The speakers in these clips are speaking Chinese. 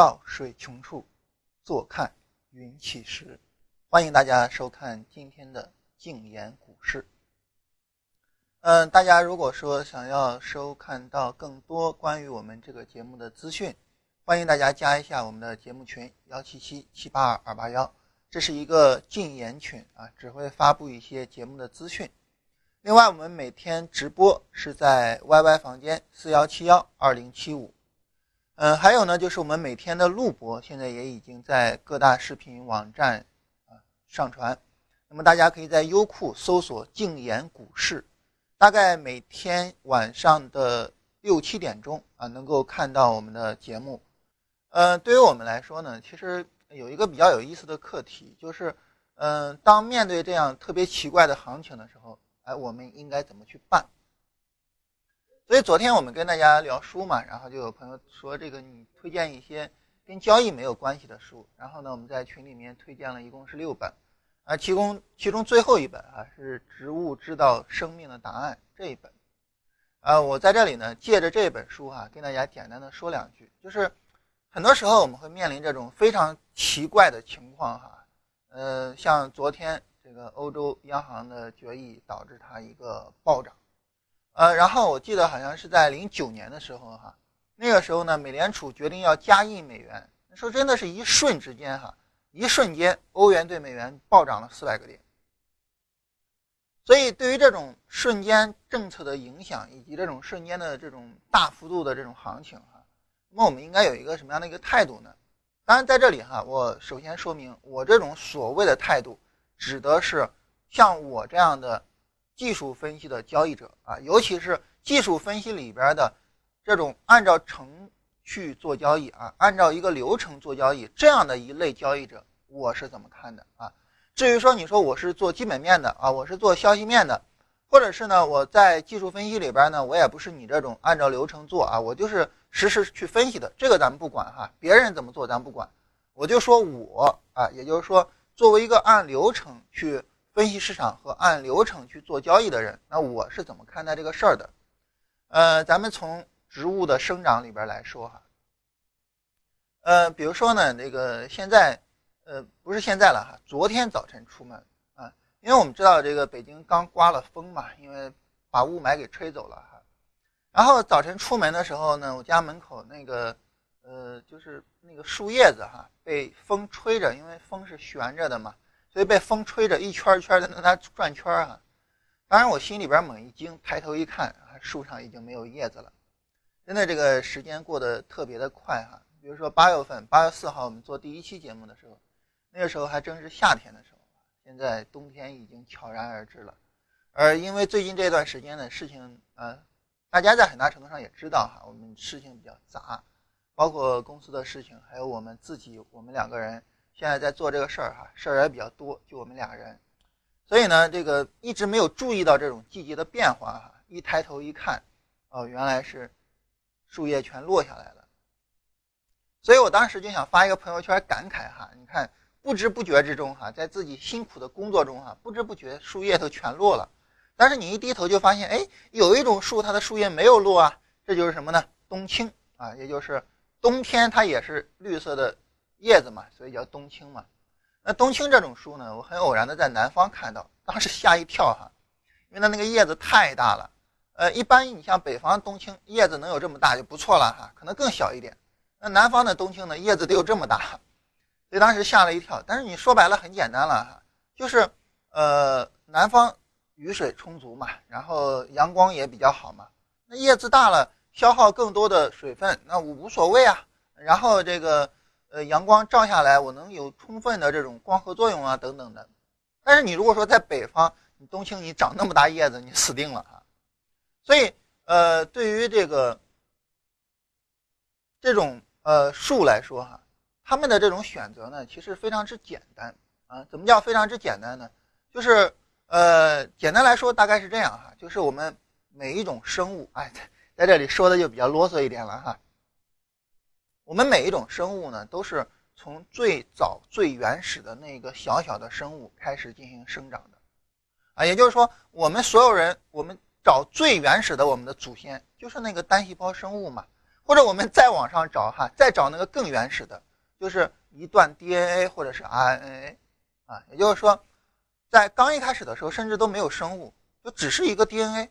到水穷处，坐看云起时。欢迎大家收看今天的静言股市。嗯，大家如果说想要收看到更多关于我们这个节目的资讯，欢迎大家加一下我们的节目群幺七七七八二二八幺，这是一个禁言群啊，只会发布一些节目的资讯。另外，我们每天直播是在 YY 房间四幺七幺二零七五。嗯，还有呢，就是我们每天的录播，现在也已经在各大视频网站啊上传。那么大家可以在优酷搜索“静言股市”，大概每天晚上的六七点钟啊，能够看到我们的节目。呃，对于我们来说呢，其实有一个比较有意思的课题，就是，嗯，当面对这样特别奇怪的行情的时候。哎，我们应该怎么去办？所以昨天我们跟大家聊书嘛，然后就有朋友说这个你推荐一些跟交易没有关系的书，然后呢，我们在群里面推荐了一共是六本，啊，其中其中最后一本啊是《植物知道生命的答案》这一本，啊，我在这里呢借着这本书哈，跟大家简单的说两句，就是很多时候我们会面临这种非常奇怪的情况哈，呃，像昨天。这个欧洲央行的决议导致它一个暴涨，呃，然后我记得好像是在零九年的时候哈，那个时候呢，美联储决定要加印美元，说真的是一瞬之间哈，一瞬间欧元对美元暴涨了四百个点。所以对于这种瞬间政策的影响以及这种瞬间的这种大幅度的这种行情哈，那么我们应该有一个什么样的一个态度呢？当然在这里哈，我首先说明我这种所谓的态度。指的是像我这样的技术分析的交易者啊，尤其是技术分析里边的这种按照程序做交易啊，按照一个流程做交易这样的一类交易者，我是怎么看的啊？至于说你说我是做基本面的啊，我是做消息面的，或者是呢我在技术分析里边呢，我也不是你这种按照流程做啊，我就是实时去分析的，这个咱们不管哈，别人怎么做咱不管，我就说我啊，也就是说。作为一个按流程去分析市场和按流程去做交易的人，那我是怎么看待这个事儿的？呃，咱们从植物的生长里边来说哈，呃，比如说呢，这个现在，呃，不是现在了哈，昨天早晨出门啊，因为我们知道这个北京刚刮了风嘛，因为把雾霾给吹走了哈，然后早晨出门的时候呢，我家门口那个。呃，就是那个树叶子哈，被风吹着，因为风是悬着的嘛，所以被风吹着一圈一圈的在那转圈儿哈。当然我心里边猛一惊，抬头一看，树上已经没有叶子了。真的，这个时间过得特别的快哈。比如说八月份，八月四号我们做第一期节目的时候，那个时候还正是夏天的时候，现在冬天已经悄然而至了。而因为最近这段时间的事情，呃，大家在很大程度上也知道哈，我们事情比较杂。包括公司的事情，还有我们自己，我们两个人现在在做这个事儿哈，事儿也比较多，就我们俩人，所以呢，这个一直没有注意到这种季节的变化哈。一抬头一看，哦，原来是树叶全落下来了。所以我当时就想发一个朋友圈感慨哈，你看不知不觉之中哈，在自己辛苦的工作中哈，不知不觉树叶都全落了。但是你一低头就发现，哎，有一种树它的树叶没有落啊，这就是什么呢？冬青啊，也就是。冬天它也是绿色的叶子嘛，所以叫冬青嘛。那冬青这种树呢，我很偶然的在南方看到，当时吓一跳哈，因为它那个叶子太大了。呃，一般你像北方冬青叶子能有这么大就不错了哈，可能更小一点。那南方的冬青呢，叶子得有这么大，所以当时吓了一跳。但是你说白了很简单了哈，就是呃南方雨水充足嘛，然后阳光也比较好嘛，那叶子大了。消耗更多的水分，那我无所谓啊。然后这个呃阳光照下来，我能有充分的这种光合作用啊等等的。但是你如果说在北方，你冬青你长那么大叶子，你死定了啊。所以呃对于这个这种呃树来说哈，他们的这种选择呢，其实非常之简单啊。怎么叫非常之简单呢？就是呃简单来说大概是这样哈，就是我们每一种生物哎。在这里说的就比较啰嗦一点了哈。我们每一种生物呢，都是从最早最原始的那个小小的生物开始进行生长的，啊，也就是说，我们所有人，我们找最原始的我们的祖先，就是那个单细胞生物嘛。或者我们再往上找哈，再找那个更原始的，就是一段 DNA 或者是 RNA 啊，也就是说，在刚一开始的时候，甚至都没有生物，就只是一个 DNA。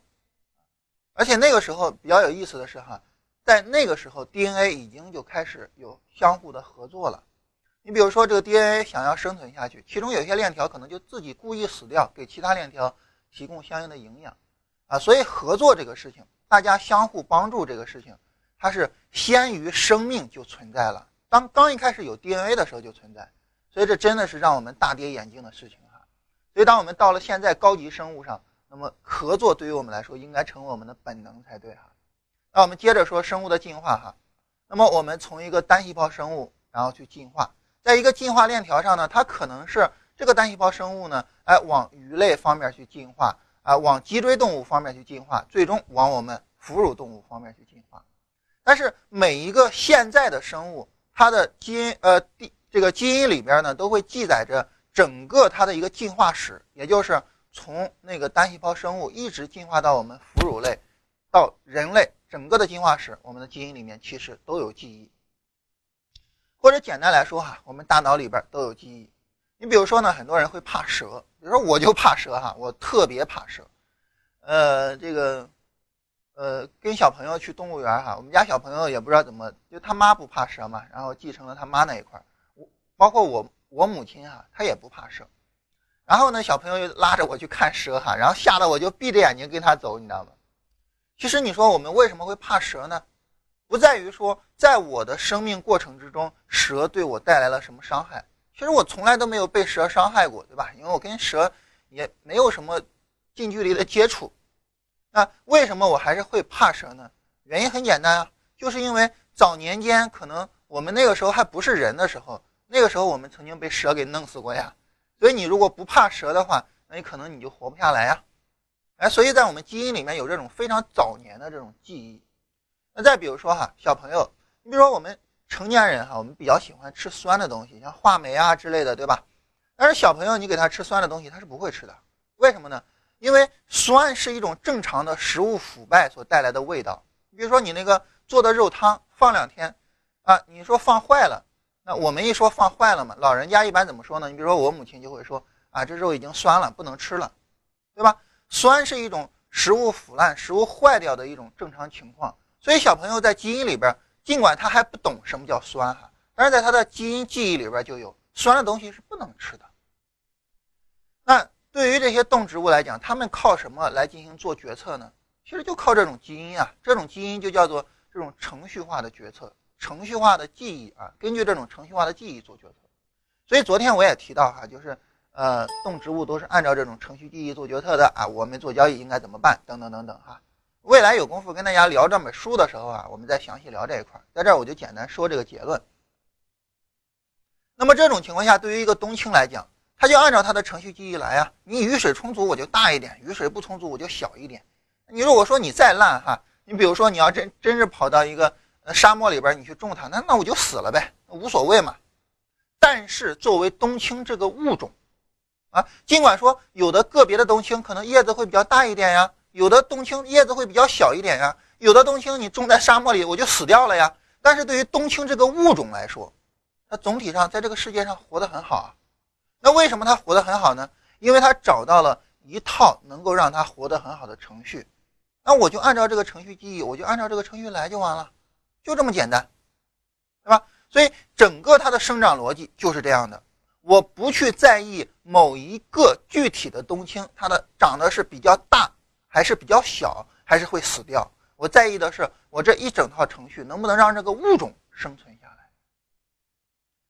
而且那个时候比较有意思的是哈，在那个时候 DNA 已经就开始有相互的合作了。你比如说这个 DNA 想要生存下去，其中有些链条可能就自己故意死掉，给其他链条提供相应的营养啊。所以合作这个事情，大家相互帮助这个事情，它是先于生命就存在了。当刚一开始有 DNA 的时候就存在，所以这真的是让我们大跌眼镜的事情哈。所以当我们到了现在高级生物上。那么合作对于我们来说应该成为我们的本能才对哈。那我们接着说生物的进化哈。那么我们从一个单细胞生物，然后去进化，在一个进化链条上呢，它可能是这个单细胞生物呢，哎，往鱼类方面去进化啊，往脊椎动物方面去进化，最终往我们哺乳动物方面去进化。但是每一个现在的生物，它的基因呃，这个基因里边呢，都会记载着整个它的一个进化史，也就是。从那个单细胞生物一直进化到我们哺乳类，到人类，整个的进化史，我们的基因里面其实都有记忆。或者简单来说哈，我们大脑里边都有记忆。你比如说呢，很多人会怕蛇，比如说我就怕蛇哈，我特别怕蛇。呃，这个，呃，跟小朋友去动物园哈，我们家小朋友也不知道怎么，就他妈不怕蛇嘛，然后继承了他妈那一块我包括我我母亲哈，她也不怕蛇。然后呢，小朋友又拉着我去看蛇哈，然后吓得我就闭着眼睛跟他走，你知道吗？其实你说我们为什么会怕蛇呢？不在于说在我的生命过程之中，蛇对我带来了什么伤害。其实我从来都没有被蛇伤害过，对吧？因为我跟蛇也没有什么近距离的接触。那为什么我还是会怕蛇呢？原因很简单啊，就是因为早年间可能我们那个时候还不是人的时候，那个时候我们曾经被蛇给弄死过呀。所以你如果不怕蛇的话，那你可能你就活不下来呀。哎，所以在我们基因里面有这种非常早年的这种记忆。那再比如说哈，小朋友，你比如说我们成年人哈，我们比较喜欢吃酸的东西，像话梅啊之类的，对吧？但是小朋友你给他吃酸的东西，他是不会吃的。为什么呢？因为酸是一种正常的食物腐败所带来的味道。你比如说你那个做的肉汤放两天，啊，你说放坏了。那我们一说放坏了嘛，老人家一般怎么说呢？你比如说我母亲就会说啊，这肉已经酸了，不能吃了，对吧？酸是一种食物腐烂、食物坏掉的一种正常情况。所以小朋友在基因里边，尽管他还不懂什么叫酸哈，但是在他的基因记忆里边就有酸的东西是不能吃的。那对于这些动植物来讲，他们靠什么来进行做决策呢？其实就靠这种基因啊，这种基因就叫做这种程序化的决策。程序化的记忆啊，根据这种程序化的记忆做决策。所以昨天我也提到哈，就是呃，动植物都是按照这种程序记忆做决策的啊。我们做交易应该怎么办？等等等等哈。未来有功夫跟大家聊这本书的时候啊，我们再详细聊这一块。在这儿我就简单说这个结论。那么这种情况下，对于一个冬青来讲，它就按照它的程序记忆来啊。你雨水充足我就大一点，雨水不充足我就小一点。你如果说你再烂哈，你比如说你要真真是跑到一个。沙漠里边你去种它，那那我就死了呗，无所谓嘛。但是作为冬青这个物种，啊，尽管说有的个别的冬青可能叶子会比较大一点呀，有的冬青叶子会比较小一点呀，有的冬青你种在沙漠里我就死掉了呀。但是对于冬青这个物种来说，它总体上在这个世界上活得很好啊。那为什么它活得很好呢？因为它找到了一套能够让它活得很好的程序。那我就按照这个程序记忆，我就按照这个程序来就完了。就这么简单，对吧？所以整个它的生长逻辑就是这样的。我不去在意某一个具体的冬青，它的长得是比较大，还是比较小，还是会死掉。我在意的是我这一整套程序能不能让这个物种生存下来。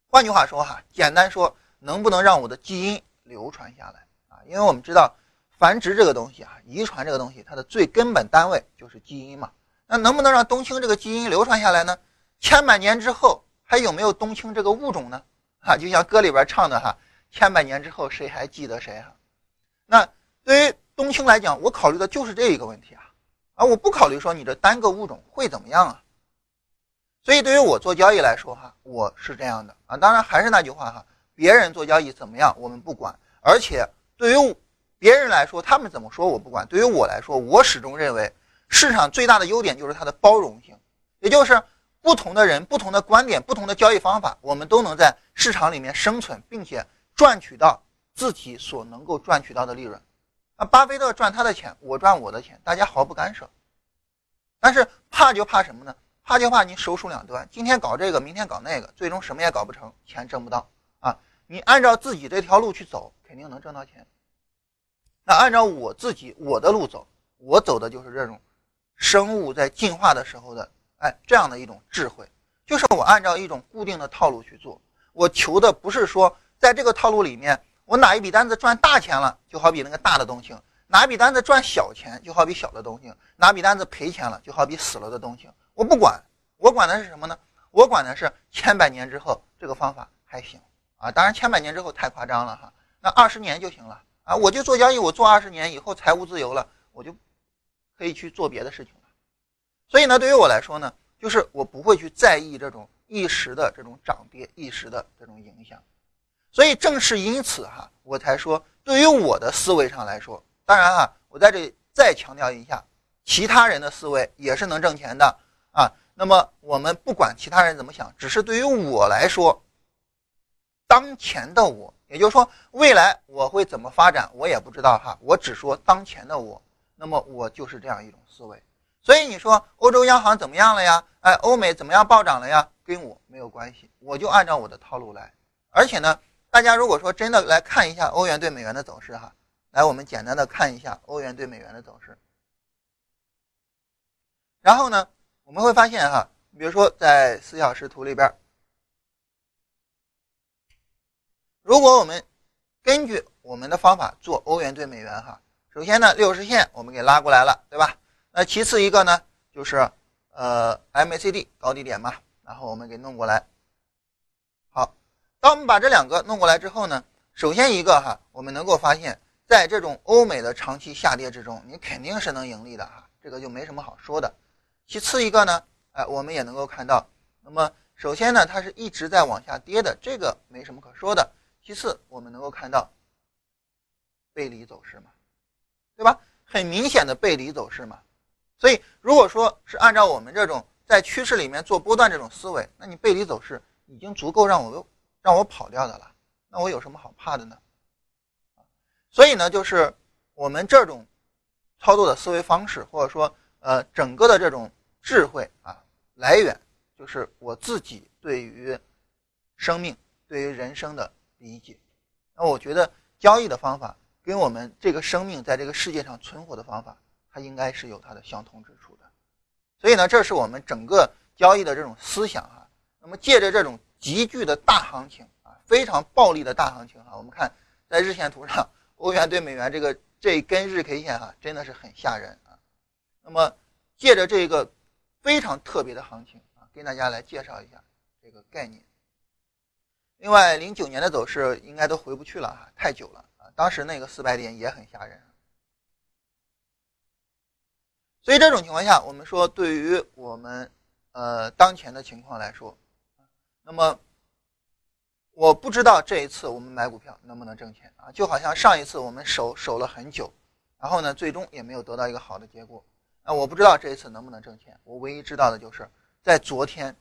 换句话说，哈，简单说，能不能让我的基因流传下来啊？因为我们知道，繁殖这个东西啊，遗传这个东西，它的最根本单位就是基因嘛。那能不能让冬青这个基因流传下来呢？千百年之后还有没有冬青这个物种呢？哈，就像歌里边唱的哈，千百年之后谁还记得谁哈？那对于冬青来讲，我考虑的就是这一个问题啊，啊，我不考虑说你这单个物种会怎么样啊。所以对于我做交易来说哈，我是这样的啊。当然还是那句话哈，别人做交易怎么样我们不管，而且对于别人来说他们怎么说我不管，对于我来说，我始终认为。市场最大的优点就是它的包容性，也就是不同的人、不同的观点、不同的交易方法，我们都能在市场里面生存，并且赚取到自己所能够赚取到的利润。啊，巴菲特赚他的钱，我赚我的钱，大家毫不干涉。但是怕就怕什么呢？怕就怕你手鼠两端，今天搞这个，明天搞那个，最终什么也搞不成，钱挣不到啊！你按照自己这条路去走，肯定能挣到钱。那按照我自己我的路走，我走的就是这种生物在进化的时候的哎这样的一种智慧，就是我按照一种固定的套路去做，我求的不是说在这个套路里面。我哪一笔单子赚大钱了，就好比那个大的东西；哪一笔单子赚小钱，就好比小的东西；哪笔单子赔钱了，就好比死了的东西。我不管，我管的是什么呢？我管的是千百年之后这个方法还行啊。当然，千百年之后太夸张了哈。那二十年就行了啊。我就做交易，我做二十年以后财务自由了，我就可以去做别的事情。所以呢，对于我来说呢，就是我不会去在意这种一时的这种涨跌，一时的这种影响。所以正是因此哈，我才说，对于我的思维上来说，当然哈，我在这里再强调一下，其他人的思维也是能挣钱的啊。那么我们不管其他人怎么想，只是对于我来说，当前的我，也就是说未来我会怎么发展，我也不知道哈。我只说当前的我，那么我就是这样一种思维。所以你说欧洲央行怎么样了呀？哎，欧美怎么样暴涨了呀？跟我没有关系，我就按照我的套路来，而且呢。大家如果说真的来看一下欧元对美元的走势哈，来我们简单的看一下欧元对美元的走势。然后呢，我们会发现哈，比如说在四小时图里边，如果我们根据我们的方法做欧元对美元哈，首先呢六十线我们给拉过来了，对吧？那其次一个呢就是呃 MACD 高低点嘛，然后我们给弄过来。好当我们把这两个弄过来之后呢，首先一个哈，我们能够发现，在这种欧美的长期下跌之中，你肯定是能盈利的哈，这个就没什么好说的。其次一个呢，哎，我们也能够看到，那么首先呢，它是一直在往下跌的，这个没什么可说的。其次，我们能够看到背离走势嘛，对吧？很明显的背离走势嘛。所以，如果说是按照我们这种在趋势里面做波段这种思维，那你背离走势已经足够让我。让我跑掉的了，那我有什么好怕的呢？所以呢，就是我们这种操作的思维方式，或者说呃整个的这种智慧啊，来源就是我自己对于生命、对于人生的理解。那我觉得交易的方法跟我们这个生命在这个世界上存活的方法，它应该是有它的相通之处的。所以呢，这是我们整个交易的这种思想啊。那么借着这种。急剧的大行情啊，非常暴力的大行情哈。我们看在日线图上，欧元对美元这个这根日 K 线哈，真的是很吓人啊。那么借着这个非常特别的行情啊，跟大家来介绍一下这个概念。另外，零九年的走势应该都回不去了哈，太久了啊。当时那个四百点也很吓人。所以这种情况下，我们说对于我们呃当前的情况来说。那么，我不知道这一次我们买股票能不能挣钱啊？就好像上一次我们守守了很久，然后呢，最终也没有得到一个好的结果。那我不知道这一次能不能挣钱。我唯一知道的就是在昨天，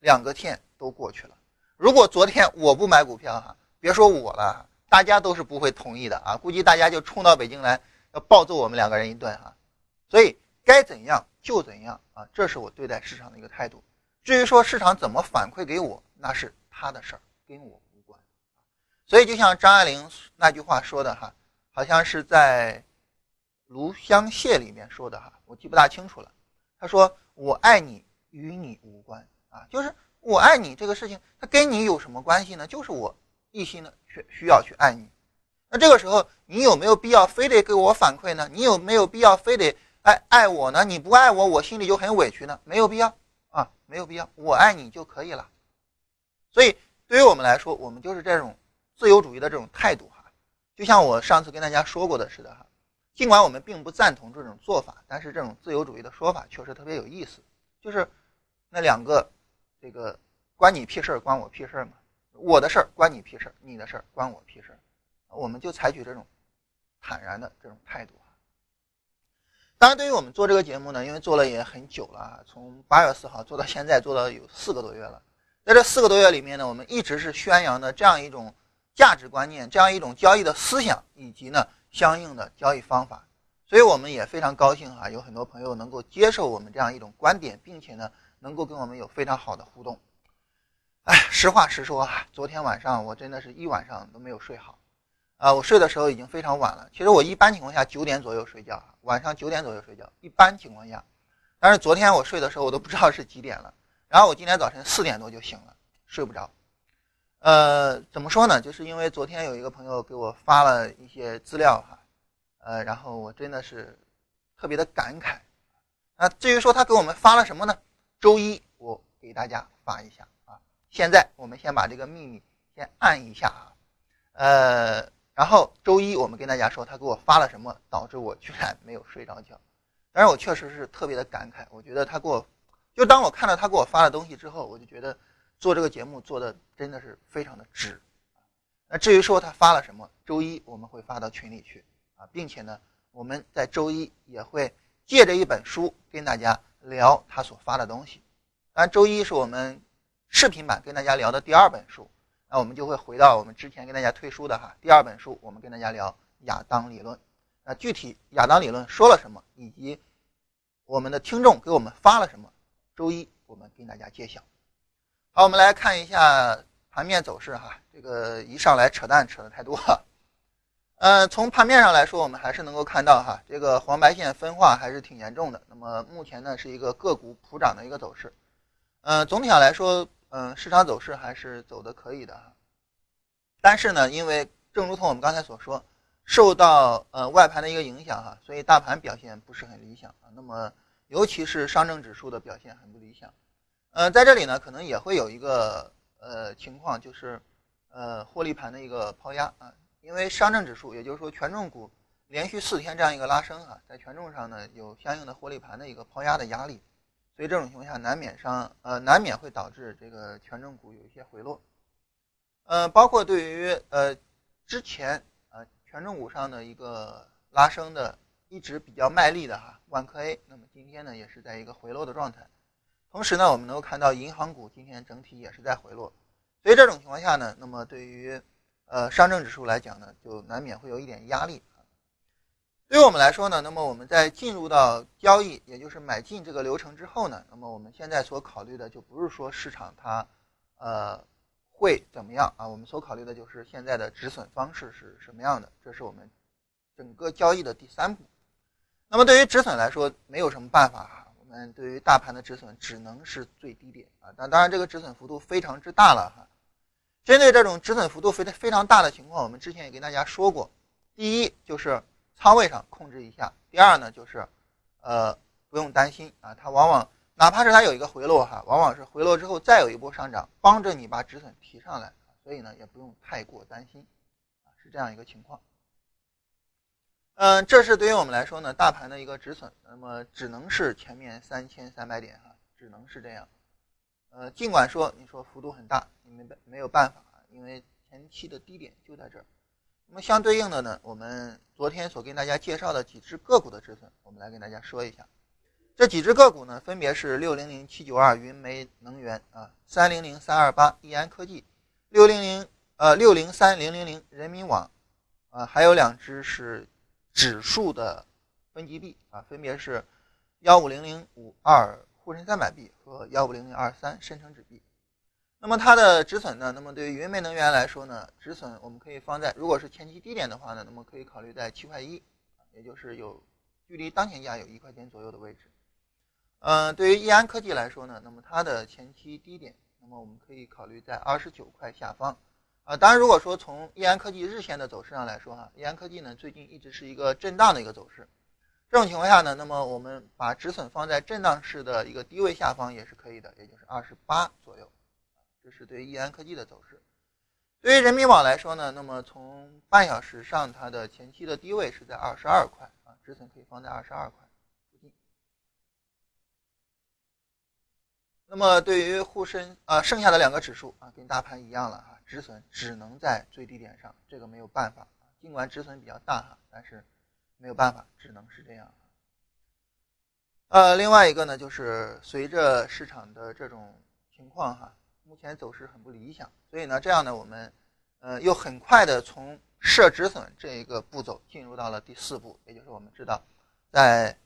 两个天都过去了。如果昨天我不买股票哈，别说我了，大家都是不会同意的啊！估计大家就冲到北京来要暴揍我们两个人一顿哈。所以该怎样就怎样啊，这是我对待市场的一个态度。至于说市场怎么反馈给我，那是他的事儿，跟我无关。所以就像张爱玲那句话说的哈，好像是在《炉香榭》里面说的哈，我记不大清楚了。他说：“我爱你，与你无关啊，就是我爱你这个事情，它跟你有什么关系呢？就是我一心的去需要去爱你。那这个时候，你有没有必要非得给我反馈呢？你有没有必要非得爱爱我呢？你不爱我，我心里就很委屈呢？没有必要。”啊，没有必要，我爱你就可以了。所以，对于我们来说，我们就是这种自由主义的这种态度哈。就像我上次跟大家说过的似的哈，尽管我们并不赞同这种做法，但是这种自由主义的说法确实特别有意思。就是那两个，这个关你屁事儿，关我屁事儿嘛。我的事儿关你屁事儿，你的事儿关我屁事儿。我们就采取这种坦然的这种态度。当然，对于我们做这个节目呢，因为做了也很久了，从八月四号做到现在，做了有四个多月了。在这四个多月里面呢，我们一直是宣扬的这样一种价值观念，这样一种交易的思想，以及呢相应的交易方法。所以我们也非常高兴哈，有很多朋友能够接受我们这样一种观点，并且呢能够跟我们有非常好的互动。哎，实话实说啊，昨天晚上我真的是一晚上都没有睡好。啊，我睡的时候已经非常晚了。其实我一般情况下九点左右睡觉，晚上九点左右睡觉，一般情况下。但是昨天我睡的时候，我都不知道是几点了。然后我今天早晨四点多就醒了，睡不着。呃，怎么说呢？就是因为昨天有一个朋友给我发了一些资料哈，呃，然后我真的是特别的感慨。那至于说他给我们发了什么呢？周一我给大家发一下啊。现在我们先把这个秘密先按一下啊，呃。然后周一我们跟大家说他给我发了什么，导致我居然没有睡着觉。但是我确实是特别的感慨，我觉得他给我，就当我看到他给我发的东西之后，我就觉得做这个节目做的真的是非常的值。那至于说他发了什么，周一我们会发到群里去啊，并且呢，我们在周一也会借着一本书跟大家聊他所发的东西。当然，周一是我们视频版跟大家聊的第二本书。那我们就会回到我们之前跟大家推书的哈第二本书，我们跟大家聊亚当理论。那具体亚当理论说了什么，以及我们的听众给我们发了什么，周一我们跟大家揭晓。好，我们来看一下盘面走势哈。这个一上来扯淡扯的太多。呃，从盘面上来说，我们还是能够看到哈，这个黄白线分化还是挺严重的。那么目前呢是一个个股普涨的一个走势。呃，总体上来说。嗯，市场走势还是走的可以的，但是呢，因为正如同我们刚才所说，受到呃外盘的一个影响哈，所以大盘表现不是很理想啊。那么尤其是上证指数的表现很不理想。呃，在这里呢，可能也会有一个呃情况，就是呃获利盘的一个抛压啊，因为上证指数，也就是说权重股连续四天这样一个拉升哈，在权重上呢有相应的获利盘的一个抛压的压力。所以这种情况下，难免上呃难免会导致这个权重股有一些回落，呃，包括对于呃之前呃权重股上的一个拉升的一直比较卖力的哈万科 A，那么今天呢也是在一个回落的状态。同时呢，我们能够看到银行股今天整体也是在回落。所以这种情况下呢，那么对于呃上证指数来讲呢，就难免会有一点压力。对于我们来说呢，那么我们在进入到交易，也就是买进这个流程之后呢，那么我们现在所考虑的就不是说市场它，呃，会怎么样啊？我们所考虑的就是现在的止损方式是什么样的，这是我们整个交易的第三步。那么对于止损来说，没有什么办法哈，我们对于大盘的止损只能是最低点啊，但当然这个止损幅度非常之大了哈。针对这种止损幅度非非常大的情况，我们之前也跟大家说过，第一就是。仓位上控制一下。第二呢，就是，呃，不用担心啊，它往往哪怕是它有一个回落哈，往往是回落之后再有一波上涨，帮着你把止损提上来，所以呢，也不用太过担心，啊，是这样一个情况。嗯，这是对于我们来说呢，大盘的一个止损，那么只能是前面三千三百点哈，只能是这样。呃，尽管说你说幅度很大，你没办没有办法，因为前期的低点就在这儿。那么相对应的呢，我们昨天所跟大家介绍的几只个股的止损，我们来跟大家说一下。这几只个股呢，分别是六零零七九二云煤能源啊，三零零三二八易安科技，六零零呃六零三零零零人民网啊，还有两只是指数的分级币啊，分别是幺五零零五二沪深三百币和幺五零零二三深成指币。那么它的止损呢？那么对于云煤能源来说呢，止损我们可以放在，如果是前期低点的话呢，那么可以考虑在七块一，也就是有距离当前价有一块钱左右的位置。嗯，对于易安科技来说呢，那么它的前期低点，那么我们可以考虑在二十九块下方。啊，当然如果说从易安科技日线的走势上来说哈，易安科技呢最近一直是一个震荡的一个走势，这种情况下呢，那么我们把止损放在震荡式的一个低位下方也是可以的，也就是二十八左右。这是对于易安科技的走势，对于人民网来说呢，那么从半小时上，它的前期的低位是在二十二块啊，止损可以放在二十二块附近。那么对于沪深啊，剩下的两个指数啊，跟大盘一样了哈，止损只能在最低点上，这个没有办法，尽管止损比较大哈，但是没有办法，只能是这样。呃，另外一个呢，就是随着市场的这种情况哈，目前走势很不理想，所以呢，这样呢，我们呃又很快的从设止损这一个步骤进入到了第四步，也就是我们知道，在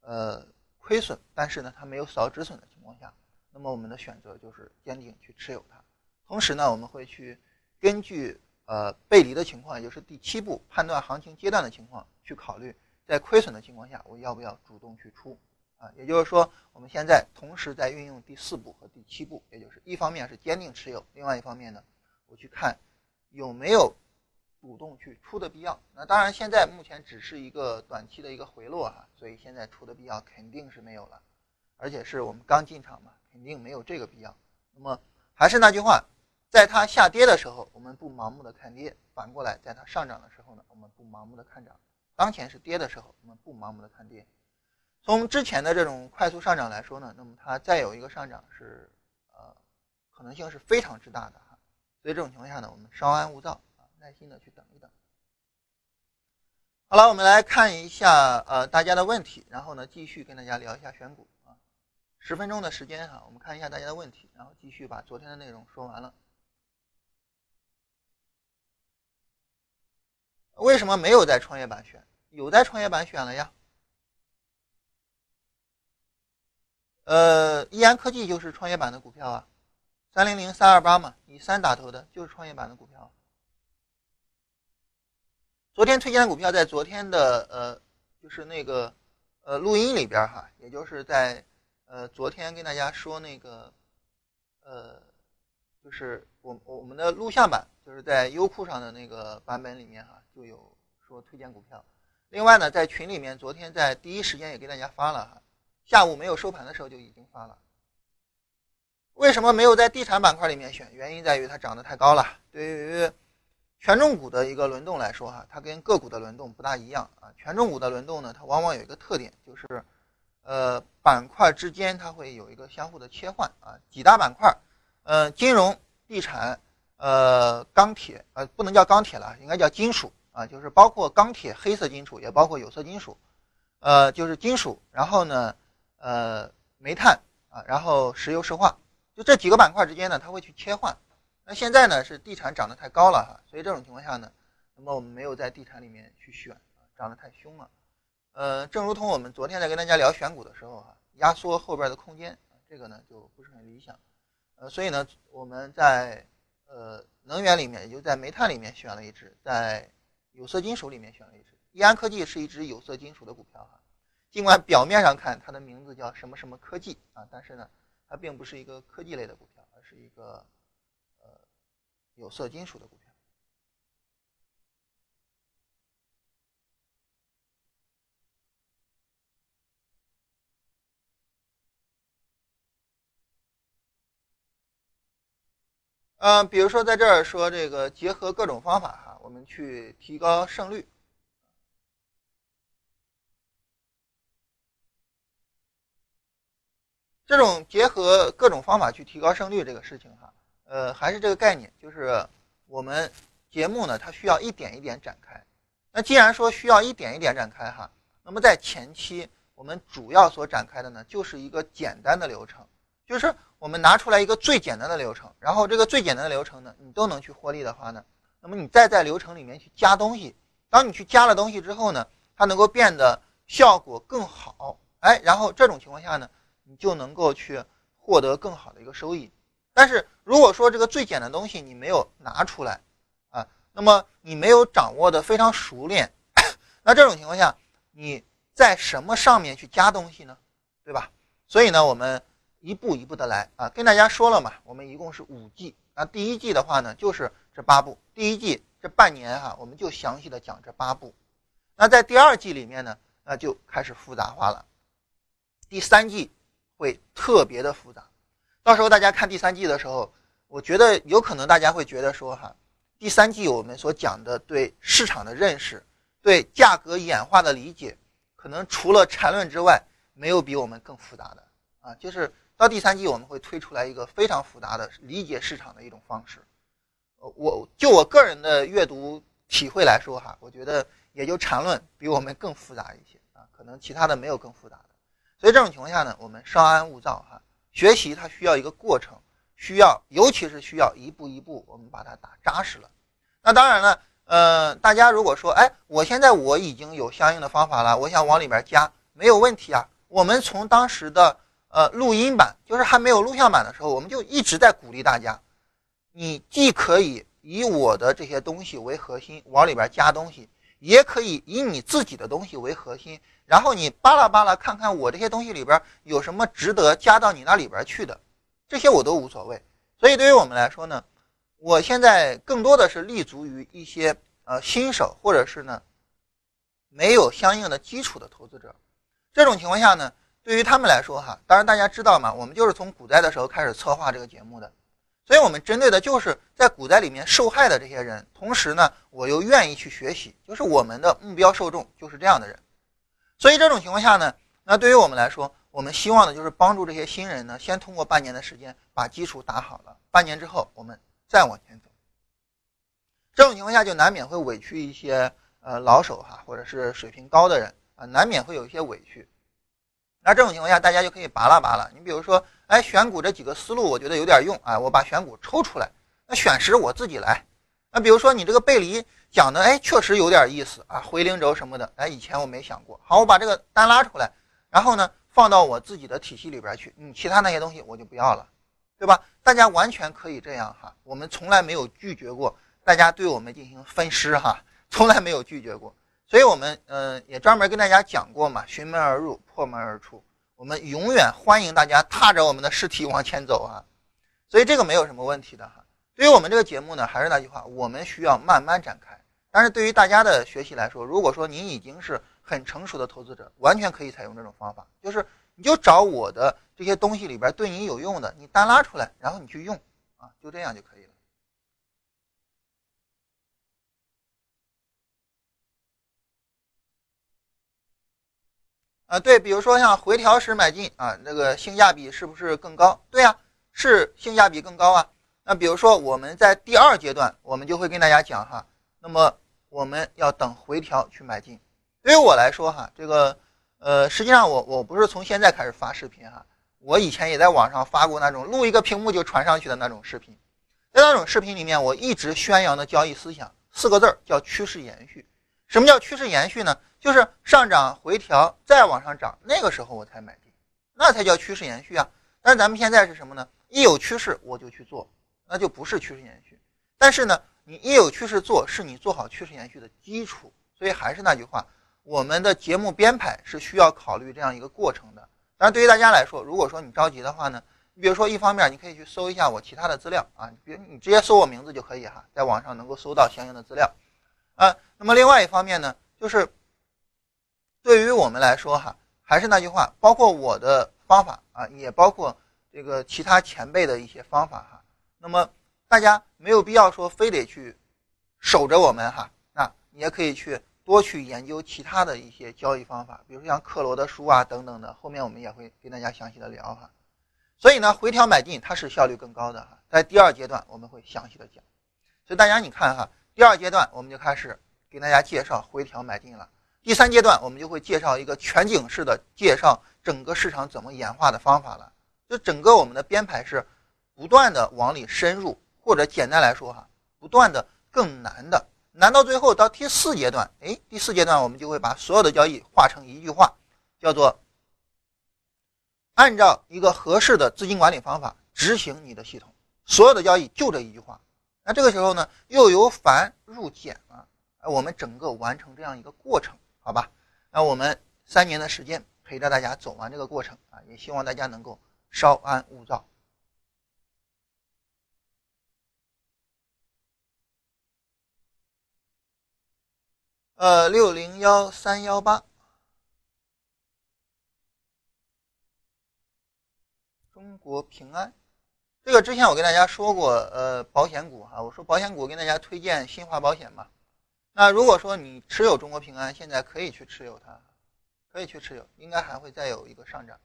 呃亏损，但是呢它没有扫止损的情况下，那么我们的选择就是坚定去持有它。同时呢，我们会去根据呃背离的情况，也就是第七步判断行情阶段的情况，去考虑在亏损的情况下，我要不要主动去出。啊，也就是说，我们现在同时在运用第四步和七步，也就是一方面是坚定持有，另外一方面呢，我去看有没有主动去出的必要。那当然，现在目前只是一个短期的一个回落哈，所以现在出的必要肯定是没有了，而且是我们刚进场嘛，肯定没有这个必要。那么还是那句话，在它下跌的时候，我们不盲目的看跌；反过来，在它上涨的时候呢，我们不盲目的看涨。当前是跌的时候，我们不盲目的看跌。从之前的这种快速上涨来说呢，那么它再有一个上涨是，呃，可能性是非常之大的哈。所以这种情况下呢，我们稍安勿躁啊，耐心的去等一等。好了，我们来看一下呃大家的问题，然后呢继续跟大家聊一下选股啊。十分钟的时间哈，我们看一下大家的问题，然后继续把昨天的内容说完了。为什么没有在创业板选？有在创业板选了呀。呃，易安科技就是创业板的股票啊，三零零三二八嘛，以三打头的，就是创业板的股票。昨天推荐的股票在昨天的呃，就是那个呃录音里边哈，也就是在呃昨天跟大家说那个呃，就是我我们的录像版，就是在优酷上的那个版本里面哈，就有说推荐股票。另外呢，在群里面昨天在第一时间也给大家发了哈。下午没有收盘的时候就已经发了。为什么没有在地产板块里面选？原因在于它涨得太高了。对于权重股的一个轮动来说，哈，它跟个股的轮动不大一样啊。权重股的轮动呢，它往往有一个特点，就是呃板块之间它会有一个相互的切换啊。几大板块，呃，金融、地产、呃钢铁，呃不能叫钢铁了，应该叫金属啊，就是包括钢铁、黑色金属，也包括有色金属，呃，就是金属。然后呢？呃，煤炭啊，然后石油石化，就这几个板块之间呢，它会去切换。那现在呢是地产涨得太高了哈，所以这种情况下呢，那么我们没有在地产里面去选，涨得太凶了。呃，正如同我们昨天在跟大家聊选股的时候哈，压缩后边的空间，这个呢就不是很理想。呃，所以呢我们在呃能源里面，也就在煤炭里面选了一只，在有色金属里面选了一只。易安科技是一只有色金属的股票哈。尽管表面上看它的名字叫什么什么科技啊，但是呢，它并不是一个科技类的股票，而是一个呃有色金属的股票。嗯，比如说在这儿说这个结合各种方法哈，我们去提高胜率。这种结合各种方法去提高胜率这个事情哈，呃，还是这个概念，就是我们节目呢，它需要一点一点展开。那既然说需要一点一点展开哈，那么在前期我们主要所展开的呢，就是一个简单的流程，就是我们拿出来一个最简单的流程，然后这个最简单的流程呢，你都能去获利的话呢，那么你再在流程里面去加东西，当你去加了东西之后呢，它能够变得效果更好，哎，然后这种情况下呢。你就能够去获得更好的一个收益，但是如果说这个最简单的东西你没有拿出来啊，那么你没有掌握的非常熟练，那这种情况下你在什么上面去加东西呢？对吧？所以呢，我们一步一步的来啊，跟大家说了嘛，我们一共是五季啊，第一季的话呢就是这八步，第一季这半年哈，我们就详细的讲这八步，那在第二季里面呢，那就开始复杂化了，第三季。会特别的复杂，到时候大家看第三季的时候，我觉得有可能大家会觉得说哈，第三季我们所讲的对市场的认识，对价格演化的理解，可能除了缠论之外，没有比我们更复杂的啊。就是到第三季我们会推出来一个非常复杂的理解市场的一种方式。呃，我就我个人的阅读体会来说哈，我觉得也就缠论比我们更复杂一些啊，可能其他的没有更复杂的。所以这种情况下呢，我们稍安勿躁哈。学习它需要一个过程，需要尤其是需要一步一步，我们把它打扎实了。那当然了，呃，大家如果说，哎，我现在我已经有相应的方法了，我想往里边加，没有问题啊。我们从当时的呃录音版，就是还没有录像版的时候，我们就一直在鼓励大家，你既可以以我的这些东西为核心往里边加东西，也可以以你自己的东西为核心，然后你扒拉扒拉看看我这些东西里边有什么值得加到你那里边去的，这些我都无所谓。所以对于我们来说呢。我现在更多的是立足于一些呃新手，或者是呢没有相应的基础的投资者。这种情况下呢，对于他们来说哈，当然大家知道嘛，我们就是从股灾的时候开始策划这个节目的，所以我们针对的就是在股灾里面受害的这些人。同时呢，我又愿意去学习，就是我们的目标受众就是这样的人。所以这种情况下呢，那对于我们来说，我们希望的就是帮助这些新人呢，先通过半年的时间把基础打好了，半年之后我们。再往前走，这种情况下就难免会委屈一些呃老手哈，或者是水平高的人啊，难免会有一些委屈。那这种情况下，大家就可以拔拉拔拉。你比如说，哎，选股这几个思路，我觉得有点用啊，我把选股抽出来。那选时我自己来。那比如说你这个背离讲的，哎，确实有点意思啊，回零轴什么的，哎，以前我没想过。好，我把这个单拉出来，然后呢，放到我自己的体系里边去。嗯，其他那些东西我就不要了。对吧？大家完全可以这样哈，我们从来没有拒绝过大家对我们进行分尸哈，从来没有拒绝过。所以我们嗯也专门跟大家讲过嘛，寻门而入，破门而出，我们永远欢迎大家踏着我们的尸体往前走啊。所以这个没有什么问题的哈。对于我们这个节目呢，还是那句话，我们需要慢慢展开。但是对于大家的学习来说，如果说您已经是很成熟的投资者，完全可以采用这种方法，就是你就找我的。这些东西里边对你有用的，你单拉出来，然后你去用，啊，就这样就可以了。啊，对，比如说像回调时买进啊，那个性价比是不是更高？对呀，是性价比更高啊。那比如说我们在第二阶段，我们就会跟大家讲哈，那么我们要等回调去买进。对于我来说哈，这个呃，实际上我我不是从现在开始发视频哈。我以前也在网上发过那种录一个屏幕就传上去的那种视频，在那种视频里面，我一直宣扬的交易思想四个字儿叫趋势延续。什么叫趋势延续呢？就是上涨回调再往上涨，那个时候我才买进，那才叫趋势延续啊。但是咱们现在是什么呢？一有趋势我就去做，那就不是趋势延续。但是呢，你一有趋势做，是你做好趋势延续的基础。所以还是那句话，我们的节目编排是需要考虑这样一个过程的。当然，对于大家来说，如果说你着急的话呢，你比如说一方面你可以去搜一下我其他的资料啊，比如你直接搜我名字就可以哈，在网上能够搜到相应的资料啊。那么另外一方面呢，就是对于我们来说哈，还是那句话，包括我的方法啊，也包括这个其他前辈的一些方法哈。那么大家没有必要说非得去守着我们哈，那你也可以去。多去研究其他的一些交易方法，比如像克罗的书啊等等的，后面我们也会跟大家详细的聊哈。所以呢，回调买进它是效率更高的哈，在第二阶段我们会详细的讲。所以大家你看哈，第二阶段我们就开始给大家介绍回调买进了。第三阶段我们就会介绍一个全景式的介绍整个市场怎么演化的方法了。就整个我们的编排是不断的往里深入，或者简单来说哈，不断的更难的。难到最后到第四阶段，哎，第四阶段我们就会把所有的交易化成一句话，叫做按照一个合适的资金管理方法执行你的系统，所有的交易就这一句话。那这个时候呢，又由繁入简了，我们整个完成这样一个过程，好吧？那我们三年的时间陪着大家走完这个过程啊，也希望大家能够稍安勿躁。呃，六零幺三幺八，中国平安，这个之前我跟大家说过，呃，保险股哈，我说保险股跟大家推荐新华保险嘛。那如果说你持有中国平安，现在可以去持有它，可以去持有，应该还会再有一个上涨。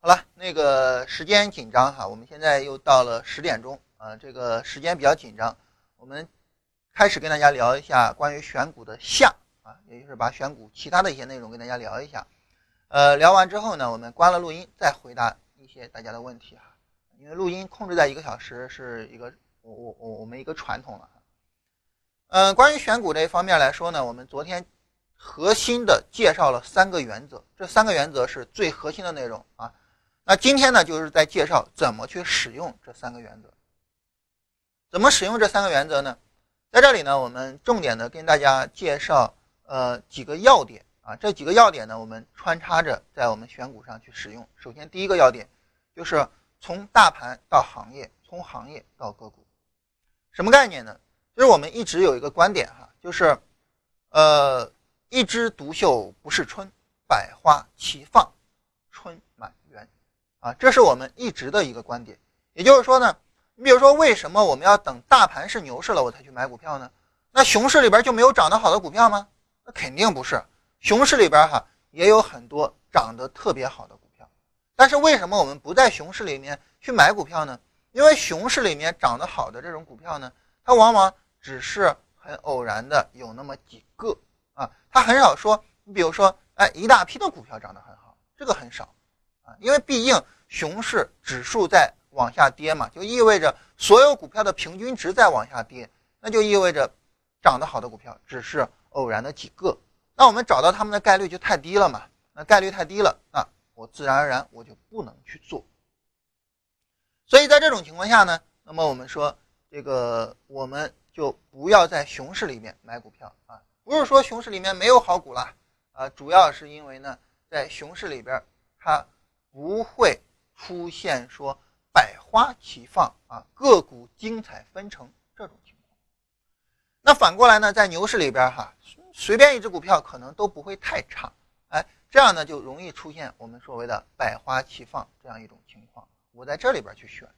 好了，那个时间紧张哈，我们现在又到了十点钟啊，这个时间比较紧张。我们开始跟大家聊一下关于选股的下啊，也就是把选股其他的一些内容跟大家聊一下。呃，聊完之后呢，我们关了录音再回答一些大家的问题哈。因为录音控制在一个小时是一个我我我我们一个传统了。嗯，关于选股这一方面来说呢，我们昨天核心的介绍了三个原则，这三个原则是最核心的内容啊。那今天呢，就是在介绍怎么去使用这三个原则。怎么使用这三个原则呢？在这里呢，我们重点的跟大家介绍呃几个要点啊。这几个要点呢，我们穿插着在我们选股上去使用。首先，第一个要点就是从大盘到行业，从行业到个股，什么概念呢？就是我们一直有一个观点哈，就是，呃，一枝独秀不是春，百花齐放春满园，啊，这是我们一直的一个观点。也就是说呢，你比如说，为什么我们要等大盘是牛市了我才去买股票呢？那熊市里边就没有涨得好的股票吗？那肯定不是，熊市里边哈也有很多涨得特别好的股票。但是为什么我们不在熊市里面去买股票呢？因为熊市里面涨得好的这种股票呢，它往往只是很偶然的有那么几个啊，它很少说。你比如说，哎，一大批的股票涨得很好，这个很少啊，因为毕竟熊市指数在往下跌嘛，就意味着所有股票的平均值在往下跌，那就意味着涨得好的股票只是偶然的几个，那我们找到他们的概率就太低了嘛，那概率太低了啊，我自然而然我就不能去做。所以在这种情况下呢，那么我们说这个我们。就不要在熊市里面买股票啊！不是说熊市里面没有好股了啊，主要是因为呢，在熊市里边它不会出现说百花齐放啊，个股精彩纷呈这种情况。那反过来呢，在牛市里边哈，随便一只股票可能都不会太差，哎，这样呢就容易出现我们所谓的百花齐放这样一种情况。我在这里边去选。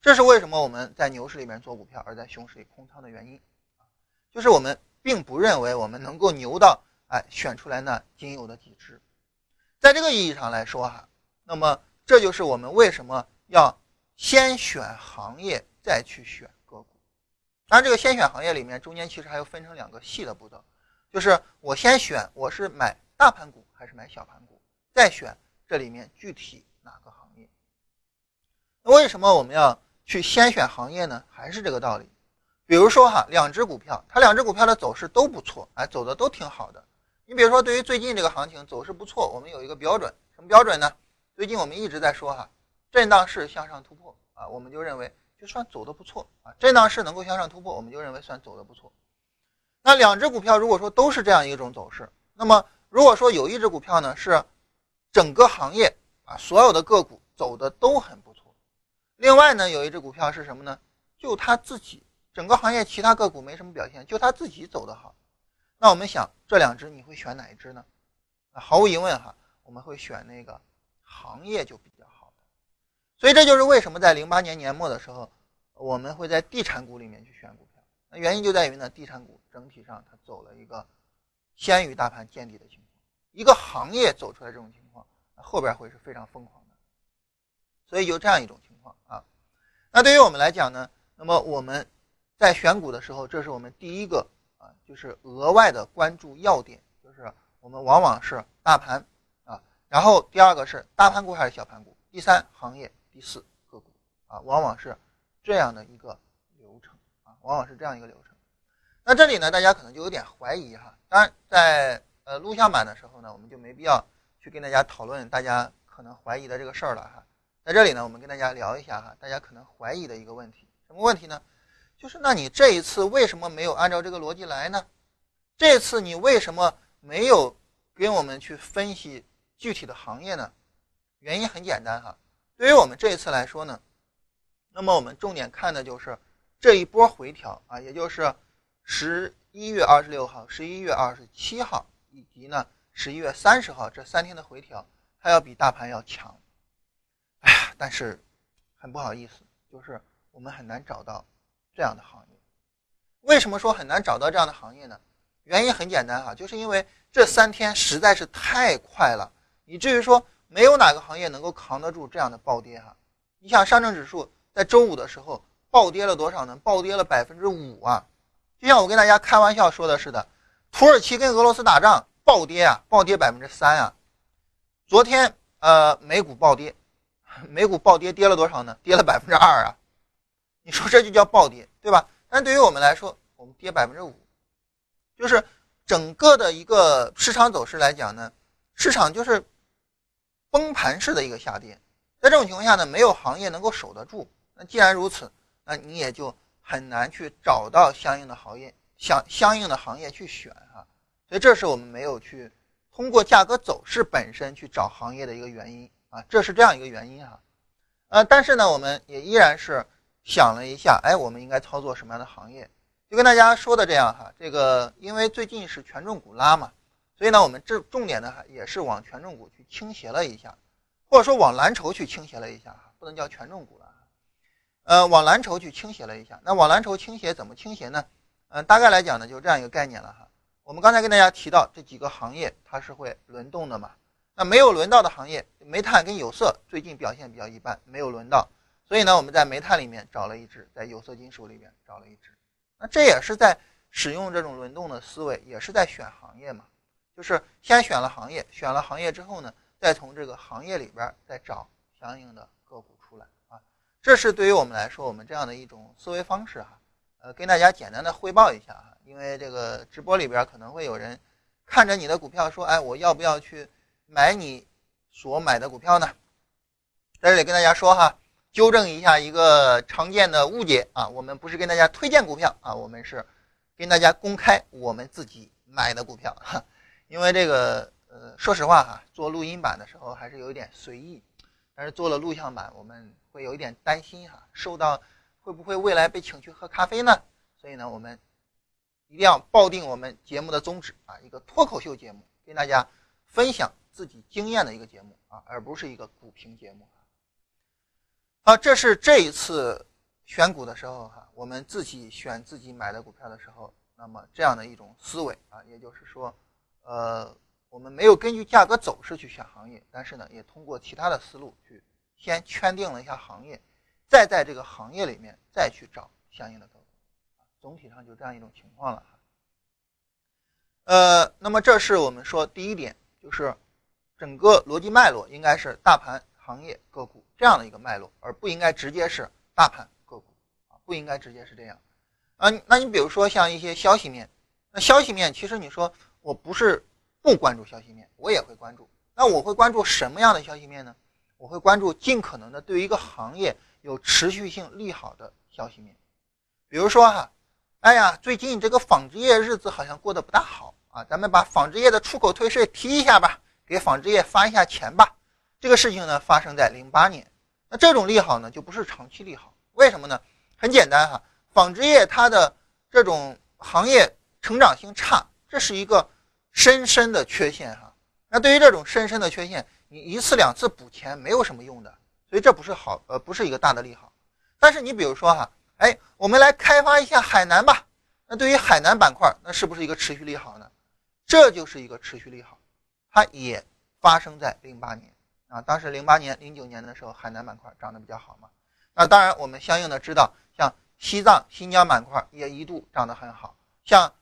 这是为什么我们在牛市里面做股票，而在熊市里空仓的原因就是我们并不认为我们能够牛到哎选出来那仅有的几只，在这个意义上来说哈，那么这就是我们为什么要先选行业再去选个股。当然，这个先选行业里面中间其实还有分成两个细的步骤，就是我先选我是买大盘股还是买小盘股，再选这里面具体哪个行业。那为什么我们要？去先选行业呢，还是这个道理。比如说哈，两只股票，它两只股票的走势都不错，哎，走的都挺好的。你比如说，对于最近这个行情走势不错，我们有一个标准，什么标准呢？最近我们一直在说哈，震荡式向上突破啊，我们就认为就算走的不错啊，震荡式能够向上突破，我们就认为算走的不错。那两只股票如果说都是这样一种走势，那么如果说有一只股票呢是整个行业啊所有的个股走的都很不错。另外呢，有一只股票是什么呢？就它自己整个行业其他个股没什么表现，就它自己走的好。那我们想，这两只你会选哪一只呢？毫无疑问哈，我们会选那个行业就比。所以这就是为什么在零八年年末的时候，我们会在地产股里面去选股票。那原因就在于呢，地产股整体上它走了一个先于大盘见底的情况。一个行业走出来这种情况，后边会是非常疯狂的。所以就这样一种情况。啊，那对于我们来讲呢，那么我们在选股的时候，这是我们第一个啊，就是额外的关注要点，就是我们往往是大盘啊，然后第二个是大盘股还是小盘股，第三行业，第四个股啊，往往是这样的一个流程啊，往往是这样一个流程。那这里呢，大家可能就有点怀疑哈，当然在呃录像版的时候呢，我们就没必要去跟大家讨论大家可能怀疑的这个事儿了哈。在这里呢，我们跟大家聊一下哈，大家可能怀疑的一个问题，什么问题呢？就是那你这一次为什么没有按照这个逻辑来呢？这次你为什么没有跟我们去分析具体的行业呢？原因很简单哈，对于我们这一次来说呢，那么我们重点看的就是这一波回调啊，也就是十一月二十六号、十一月二十七号以及呢十一月三十号这三天的回调，它要比大盘要强。哎呀，但是很不好意思，就是我们很难找到这样的行业。为什么说很难找到这样的行业呢？原因很简单哈，就是因为这三天实在是太快了，以至于说没有哪个行业能够扛得住这样的暴跌哈。你想，上证指数在周五的时候暴跌了多少呢？暴跌了百分之五啊！就像我跟大家开玩笑说的似的，土耳其跟俄罗斯打仗暴跌啊，暴跌百分之三啊。昨天呃美股暴跌，美股暴跌跌了多少呢？跌了百分之二啊。你说这就叫暴跌，对吧？但对于我们来说，我们跌百分之五，就是整个的一个市场走势来讲呢，市场就是崩盘式的一个下跌。在这种情况下呢，没有行业能够守得住。那既然如此，那你也就很难去找到相应的行业，相相应的行业去选哈。所以这是我们没有去通过价格走势本身去找行业的一个原因啊，这是这样一个原因哈。呃，但是呢，我们也依然是。想了一下，哎，我们应该操作什么样的行业？就跟大家说的这样哈，这个因为最近是权重股拉嘛，所以呢，我们这重点呢也是往权重股去倾斜了一下，或者说往蓝筹去倾斜了一下，不能叫权重股了，呃，往蓝筹去倾斜了一下。那往蓝筹倾斜怎么倾斜呢？嗯，大概来讲呢，就是这样一个概念了哈。我们刚才跟大家提到这几个行业它是会轮动的嘛，那没有轮到的行业，煤炭跟有色最近表现比较一般，没有轮到。所以呢，我们在煤炭里面找了一只，在有色金属里面找了一只，那这也是在使用这种轮动的思维，也是在选行业嘛，就是先选了行业，选了行业之后呢，再从这个行业里边再找相应的个股出来啊，这是对于我们来说，我们这样的一种思维方式哈，呃，跟大家简单的汇报一下哈，因为这个直播里边可能会有人看着你的股票说，哎，我要不要去买你所买的股票呢？在这里跟大家说哈。纠正一下一个常见的误解啊，我们不是跟大家推荐股票啊，我们是跟大家公开我们自己买的股票哈。因为这个呃，说实话哈，做录音版的时候还是有一点随意，但是做了录像版，我们会有一点担心哈，受到会不会未来被请去喝咖啡呢？所以呢，我们一定要抱定我们节目的宗旨啊，一个脱口秀节目，跟大家分享自己经验的一个节目啊，而不是一个股评节目。好，这是这一次选股的时候哈，我们自己选自己买的股票的时候，那么这样的一种思维啊，也就是说，呃，我们没有根据价格走势去选行业，但是呢，也通过其他的思路去先圈定了一下行业，再在这个行业里面再去找相应的个股，总体上就这样一种情况了哈。呃，那么这是我们说第一点，就是整个逻辑脉络应该是大盘。行业个股这样的一个脉络，而不应该直接是大盘个股啊，不应该直接是这样啊。那你比如说像一些消息面，那消息面其实你说我不是不关注消息面，我也会关注。那我会关注什么样的消息面呢？我会关注尽可能的对于一个行业有持续性利好的消息面。比如说哈，哎呀，最近这个纺织业日子好像过得不大好啊，咱们把纺织业的出口退税提一下吧，给纺织业发一下钱吧。这个事情呢发生在零八年，那这种利好呢就不是长期利好，为什么呢？很简单哈，纺织业它的这种行业成长性差，这是一个深深的缺陷哈。那对于这种深深的缺陷，你一次两次补钱没有什么用的，所以这不是好呃不是一个大的利好。但是你比如说哈，哎，我们来开发一下海南吧，那对于海南板块，那是不是一个持续利好呢？这就是一个持续利好，它也发生在零八年。啊，当时零八年、零九年的时候，海南板块涨得比较好嘛。那当然，我们相应的知道，像西藏、新疆板块也一度涨得很好，像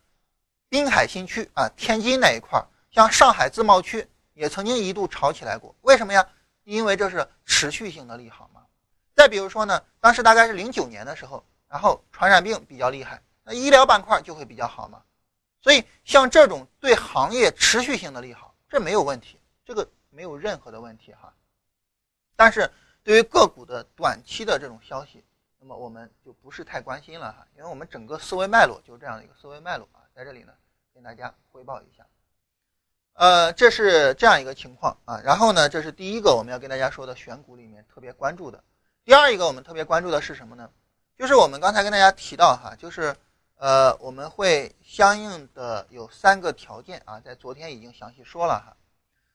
滨海新区啊、天津那一块，像上海自贸区也曾经一度炒起来过。为什么呀？因为这是持续性的利好嘛。再比如说呢，当时大概是零九年的时候，然后传染病比较厉害，那医疗板块就会比较好嘛。所以像这种对行业持续性的利好，这没有问题，这个。没有任何的问题哈，但是对于个股的短期的这种消息，那么我们就不是太关心了哈，因为我们整个思维脉络就是这样的一个思维脉络，在这里呢跟大家汇报一下，呃，这是这样一个情况啊，然后呢，这是第一个我们要跟大家说的选股里面特别关注的，第二一个我们特别关注的是什么呢？就是我们刚才跟大家提到哈，就是呃我们会相应的有三个条件啊，在昨天已经详细说了哈。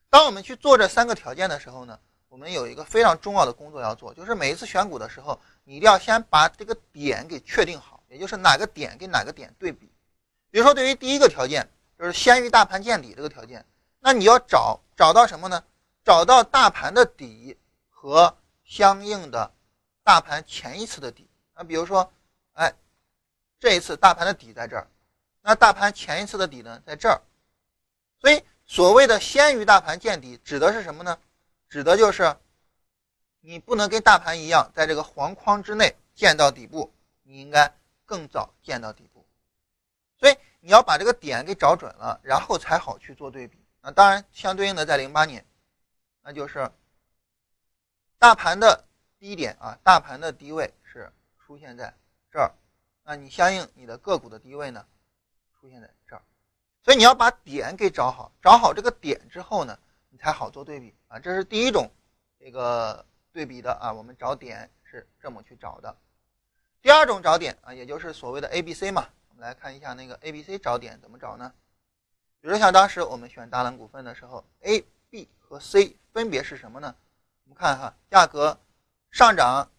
当我们去做这三个条件的时候呢，我们有一个非常重要的工作要做，就是每一次选股的时候，你一定要先把这个点给确定好，也就是哪个点跟哪个点对比。比如说，对于第一个条件，就是先于大盘见底这个条件，那你要找找到什么呢？找到大盘的底和相应的大盘前一次的底。那比如说，哎，这一次大盘的底在这儿，那大盘前一次的底呢，在这儿。所以所谓的先于大盘见底，指的是什么呢？指的就是你不能跟大盘一样，在这个黄框之内见到底部，你应该更早见到底部。你要把这个点给找准了，然后才好去做对比。那当然，相对应的在零八年，那就是大盘的低点啊，大盘的低位是出现在这儿。那你相应你的个股的低位呢，出现在这儿。所以你要把点给找好，找好这个点之后呢，你才好做对比啊。这是第一种这个对比的啊，我们找点是这么去找的。第二种找点啊，也就是所谓的 A、B、C 嘛。来看一下那个 A、B、C 找点怎么找呢？比如像当时我们选大蓝股份的时候，A、B 和 C 分别是什么呢？我们看哈，价格上涨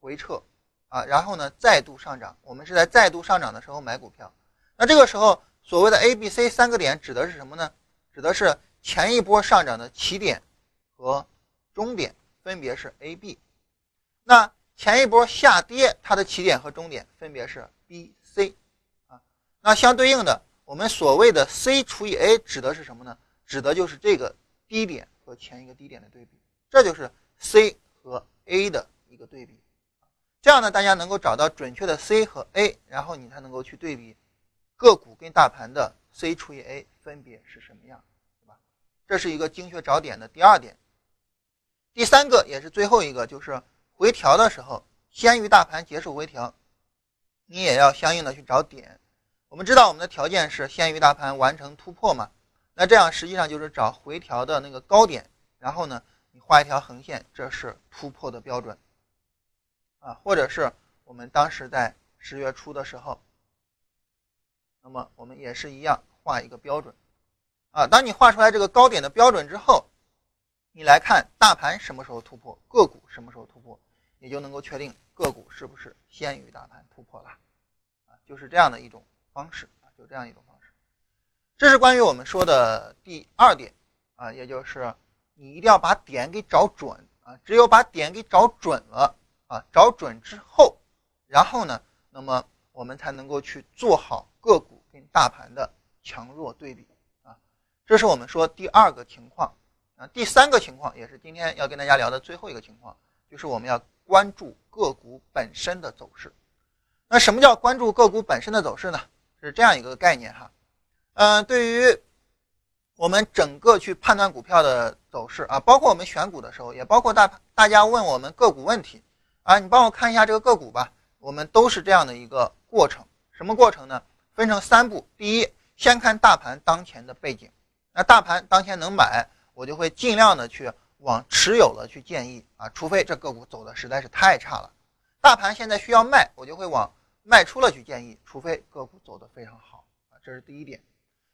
回撤啊，然后呢再度上涨。我们是在再度上涨的时候买股票，那这个时候。所谓的 A、B、C 三个点指的是什么呢？指的是前一波上涨的起点和终点分别是 A、B。那前一波下跌它的起点和终点分别是 B、C。那相对应的，我们所谓的 C 除以 A 指的是什么呢？指的就是这个低点和前一个低点的对比，这就是 C 和 A 的一个对比。这样呢，大家能够找到准确的 C 和 A，然后你才能够去对比。个股跟大盘的 C 除以 A 分别是什么样，对吧？这是一个精确找点的第二点。第三个也是最后一个，就是回调的时候，先于大盘结束回调，你也要相应的去找点。我们知道我们的条件是先于大盘完成突破嘛？那这样实际上就是找回调的那个高点，然后呢，你画一条横线，这是突破的标准啊。或者是我们当时在十月初的时候。那么我们也是一样画一个标准，啊，当你画出来这个高点的标准之后，你来看大盘什么时候突破，个股什么时候突破，也就能够确定个股是不是先于大盘突破了，啊，就是这样的一种方式啊，就这样一种方式。这是关于我们说的第二点啊，也就是你一定要把点给找准啊，只有把点给找准了啊，找准之后，然后呢，那么我们才能够去做好个股。跟大盘的强弱对比啊，这是我们说第二个情况啊。第三个情况也是今天要跟大家聊的最后一个情况，就是我们要关注个股本身的走势。那什么叫关注个股本身的走势呢？是这样一个概念哈。嗯，对于我们整个去判断股票的走势啊，包括我们选股的时候，也包括大大家问我们个股问题啊，你帮我看一下这个个股吧。我们都是这样的一个过程，什么过程呢？分成三步，第一，先看大盘当前的背景，那大盘当前能买，我就会尽量的去往持有了去建议啊，除非这个股走的实在是太差了。大盘现在需要卖，我就会往卖出了去建议，除非个股走得非常好啊，这是第一点。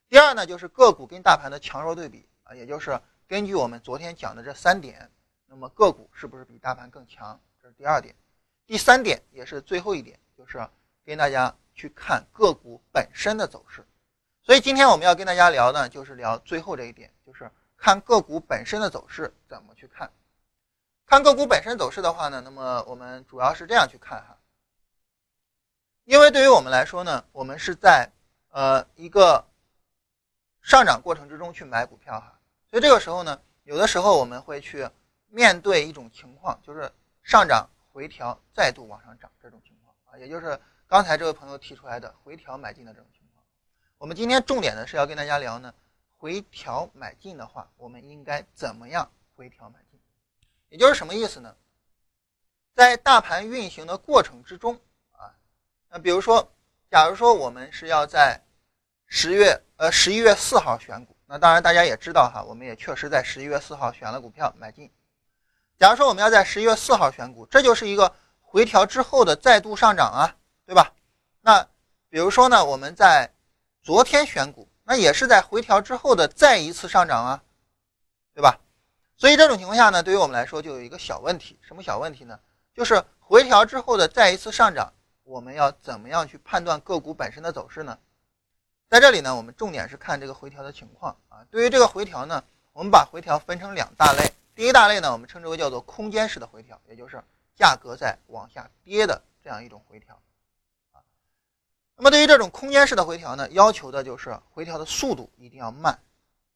第二呢，就是个股跟大盘的强弱对比啊，也就是根据我们昨天讲的这三点，那么个股是不是比大盘更强？这是第二点。第三点也是最后一点，就是跟大家。去看个股本身的走势，所以今天我们要跟大家聊呢，就是聊最后这一点，就是看个股本身的走势怎么去看。看个股本身走势的话呢，那么我们主要是这样去看哈，因为对于我们来说呢，我们是在呃一个上涨过程之中去买股票哈，所以这个时候呢，有的时候我们会去面对一种情况，就是上涨回调再度往上涨这种情况啊，也就是。刚才这位朋友提出来的回调买进的这种情况，我们今天重点呢是要跟大家聊呢，回调买进的话，我们应该怎么样回调买进？也就是什么意思呢？在大盘运行的过程之中，那比如说，假如说我们是要在十月呃十一月四号选股，那当然大家也知道哈，我们也确实在十一月四号选了股票买进。假如说我们要在十一月四号选股，这就是一个回调之后的再度上涨啊。对吧？那比如说呢，我们在昨天选股，那也是在回调之后的再一次上涨啊，对吧？所以这种情况下呢，对于我们来说就有一个小问题，什么小问题呢？就是回调之后的再一次上涨，我们要怎么样去判断个股本身的走势呢？在这里呢，我们重点是看这个回调的情况啊。对于这个回调呢，我们把回调分成两大类，第一大类呢，我们称之为叫做空间式的回调，也就是价格在往下跌的这样一种回调啊。那么对于这种空间式的回调呢，要求的就是回调的速度一定要慢。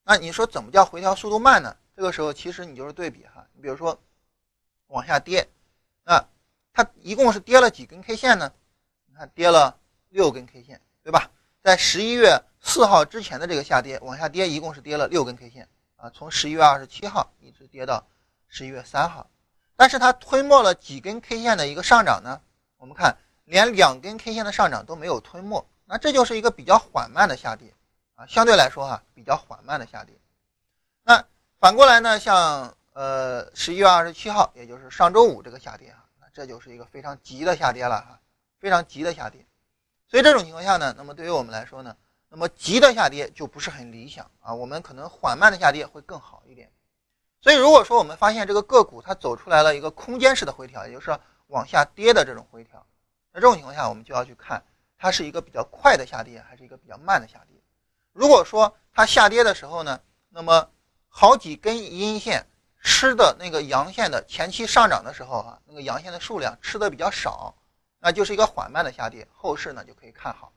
那你说怎么叫回调速度慢呢？这个时候其实你就是对比哈，你比如说往下跌，那它一共是跌了几根 K 线呢？你看跌了六根 K 线，对吧？在十一月四号之前的这个下跌，往下跌一共是跌了六根 K 线啊，从十一月二十七号一直跌到十一月三号。但是它吞没了几根 K 线的一个上涨呢？我们看连两根 K 线的上涨都没有吞没，那这就是一个比较缓慢的下跌啊，相对来说哈比较缓慢的下跌。那反过来呢，像呃十一月二十七号，也就是上周五这个下跌啊，那这就是一个非常急的下跌了哈，非常急的下跌。所以这种情况下呢，那么对于我们来说呢，那么急的下跌就不是很理想啊，我们可能缓慢的下跌会更好一点。所以如果说我们发现这个个股它走出来了一个空间式的回调，也就是往下跌的这种回调，那这种情况下我们就要去看它是一个比较快的下跌还是一个比较慢的下跌。如果说它下跌的时候呢，那么好几根阴线吃的那个阳线的前期上涨的时候哈，那个阳线的数量吃的比较少。那就是一个缓慢的下跌，后市呢就可以看好。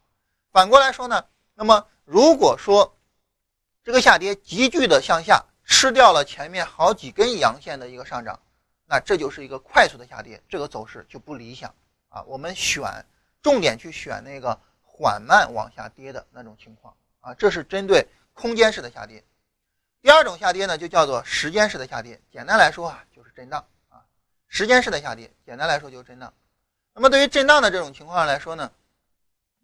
反过来说呢，那么如果说这个下跌急剧的向下，吃掉了前面好几根阳线的一个上涨，那这就是一个快速的下跌，这个走势就不理想啊。我们选重点去选那个缓慢往下跌的那种情况啊，这是针对空间式的下跌。第二种下跌呢，就叫做时间式的下跌。简单来说啊，就是震荡啊。时间式的下跌，简单来说就是震荡。那么对于震荡的这种情况来说呢，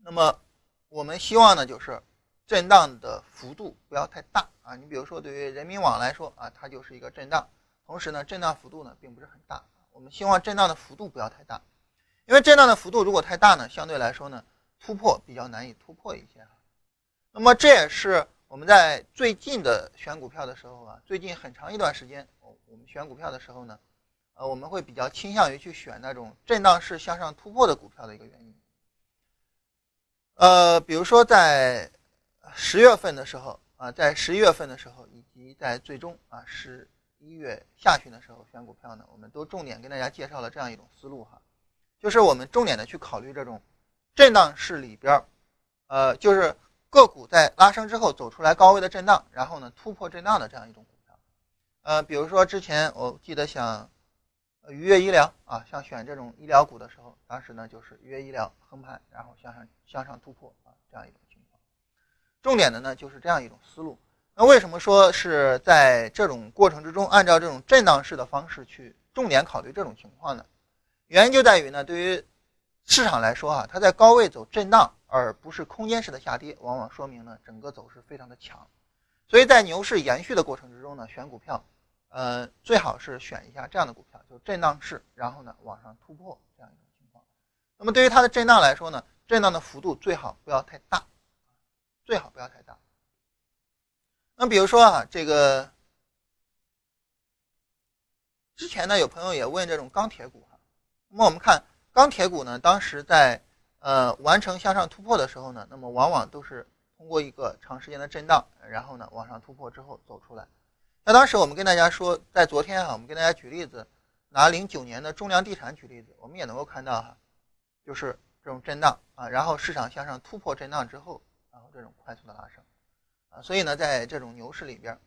那么我们希望呢就是震荡的幅度不要太大啊。你比如说对于人民网来说啊，它就是一个震荡，同时呢震荡幅度呢并不是很大。我们希望震荡的幅度不要太大，因为震荡的幅度如果太大呢，相对来说呢突破比较难以突破一些。那么这也是我们在最近的选股票的时候啊，最近很长一段时间我，我们选股票的时候呢。呃，我们会比较倾向于去选那种震荡式向上突破的股票的一个原因。呃，比如说在十月份的时候啊，在十一月份的时候，以及在最终啊十一月下旬的时候选股票呢，我们都重点跟大家介绍了这样一种思路哈，就是我们重点的去考虑这种震荡式里边，呃，就是个股在拉升之后走出来高位的震荡，然后呢突破震荡的这样一种股票。呃，比如说之前我记得想。愉悦医疗啊，像选这种医疗股的时候，当时呢就是愉悦医疗横盘，然后向上向上突破啊，这样一种情况。重点的呢就是这样一种思路。那为什么说是在这种过程之中，按照这种震荡式的方式去重点考虑这种情况呢？原因就在于呢，对于市场来说啊，它在高位走震荡，而不是空间式的下跌，往往说明呢整个走势非常的强。所以在牛市延续的过程之中呢，选股票。呃，最好是选一下这样的股票，就震荡式，然后呢往上突破这样一种情况。那么对于它的震荡来说呢，震荡的幅度最好不要太大，最好不要太大。那比如说啊，这个之前呢有朋友也问这种钢铁股哈，那么我们看钢铁股呢，当时在呃完成向上突破的时候呢，那么往往都是通过一个长时间的震荡，然后呢往上突破之后走出来。那当时我们跟大家说，在昨天啊，我们跟大家举例子，拿零九年的中粮地产举例子，我们也能够看到哈，就是这种震荡啊，然后市场向上突破震荡之后，然后这种快速的拉升啊，所以呢，在这种牛市里边，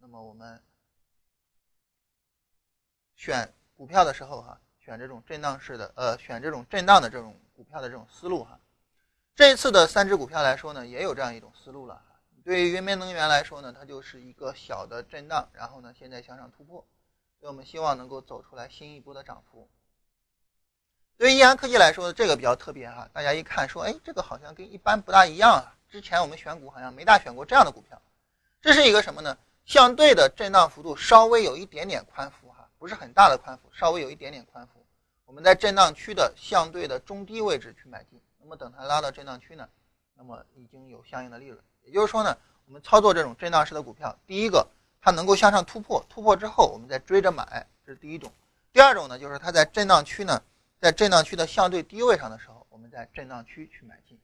那么我们选股票的时候哈，选这种震荡式的，呃，选这种震荡的这种股票的这种思路哈，这一次的三只股票来说呢，也有这样一种思路了。对于云煤能源来说呢，它就是一个小的震荡，然后呢，现在向上突破，所以我们希望能够走出来新一波的涨幅。对于易安科技来说，这个比较特别哈，大家一看说，哎，这个好像跟一般不大一样啊。之前我们选股好像没大选过这样的股票，这是一个什么呢？相对的震荡幅度稍微有一点点宽幅哈，不是很大的宽幅，稍微有一点点宽幅。我们在震荡区的相对的中低位置去买进，那么等它拉到震荡区呢，那么已经有相应的利润。也就是说呢，我们操作这种震荡式的股票，第一个它能够向上突破，突破之后我们再追着买，这是第一种。第二种呢，就是它在震荡区呢，在震荡区的相对低位上的时候，我们在震荡区去买进。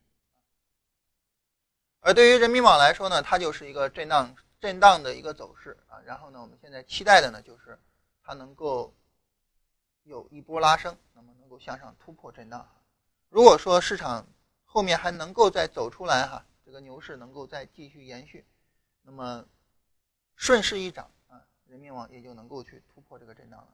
而对于人民网来说呢，它就是一个震荡震荡的一个走势啊。然后呢，我们现在期待的呢，就是它能够有一波拉升，那么能够向上突破震荡。如果说市场，后面还能够再走出来哈，这个牛市能够再继续延续，那么顺势一涨啊，人民网也就能够去突破这个震荡了。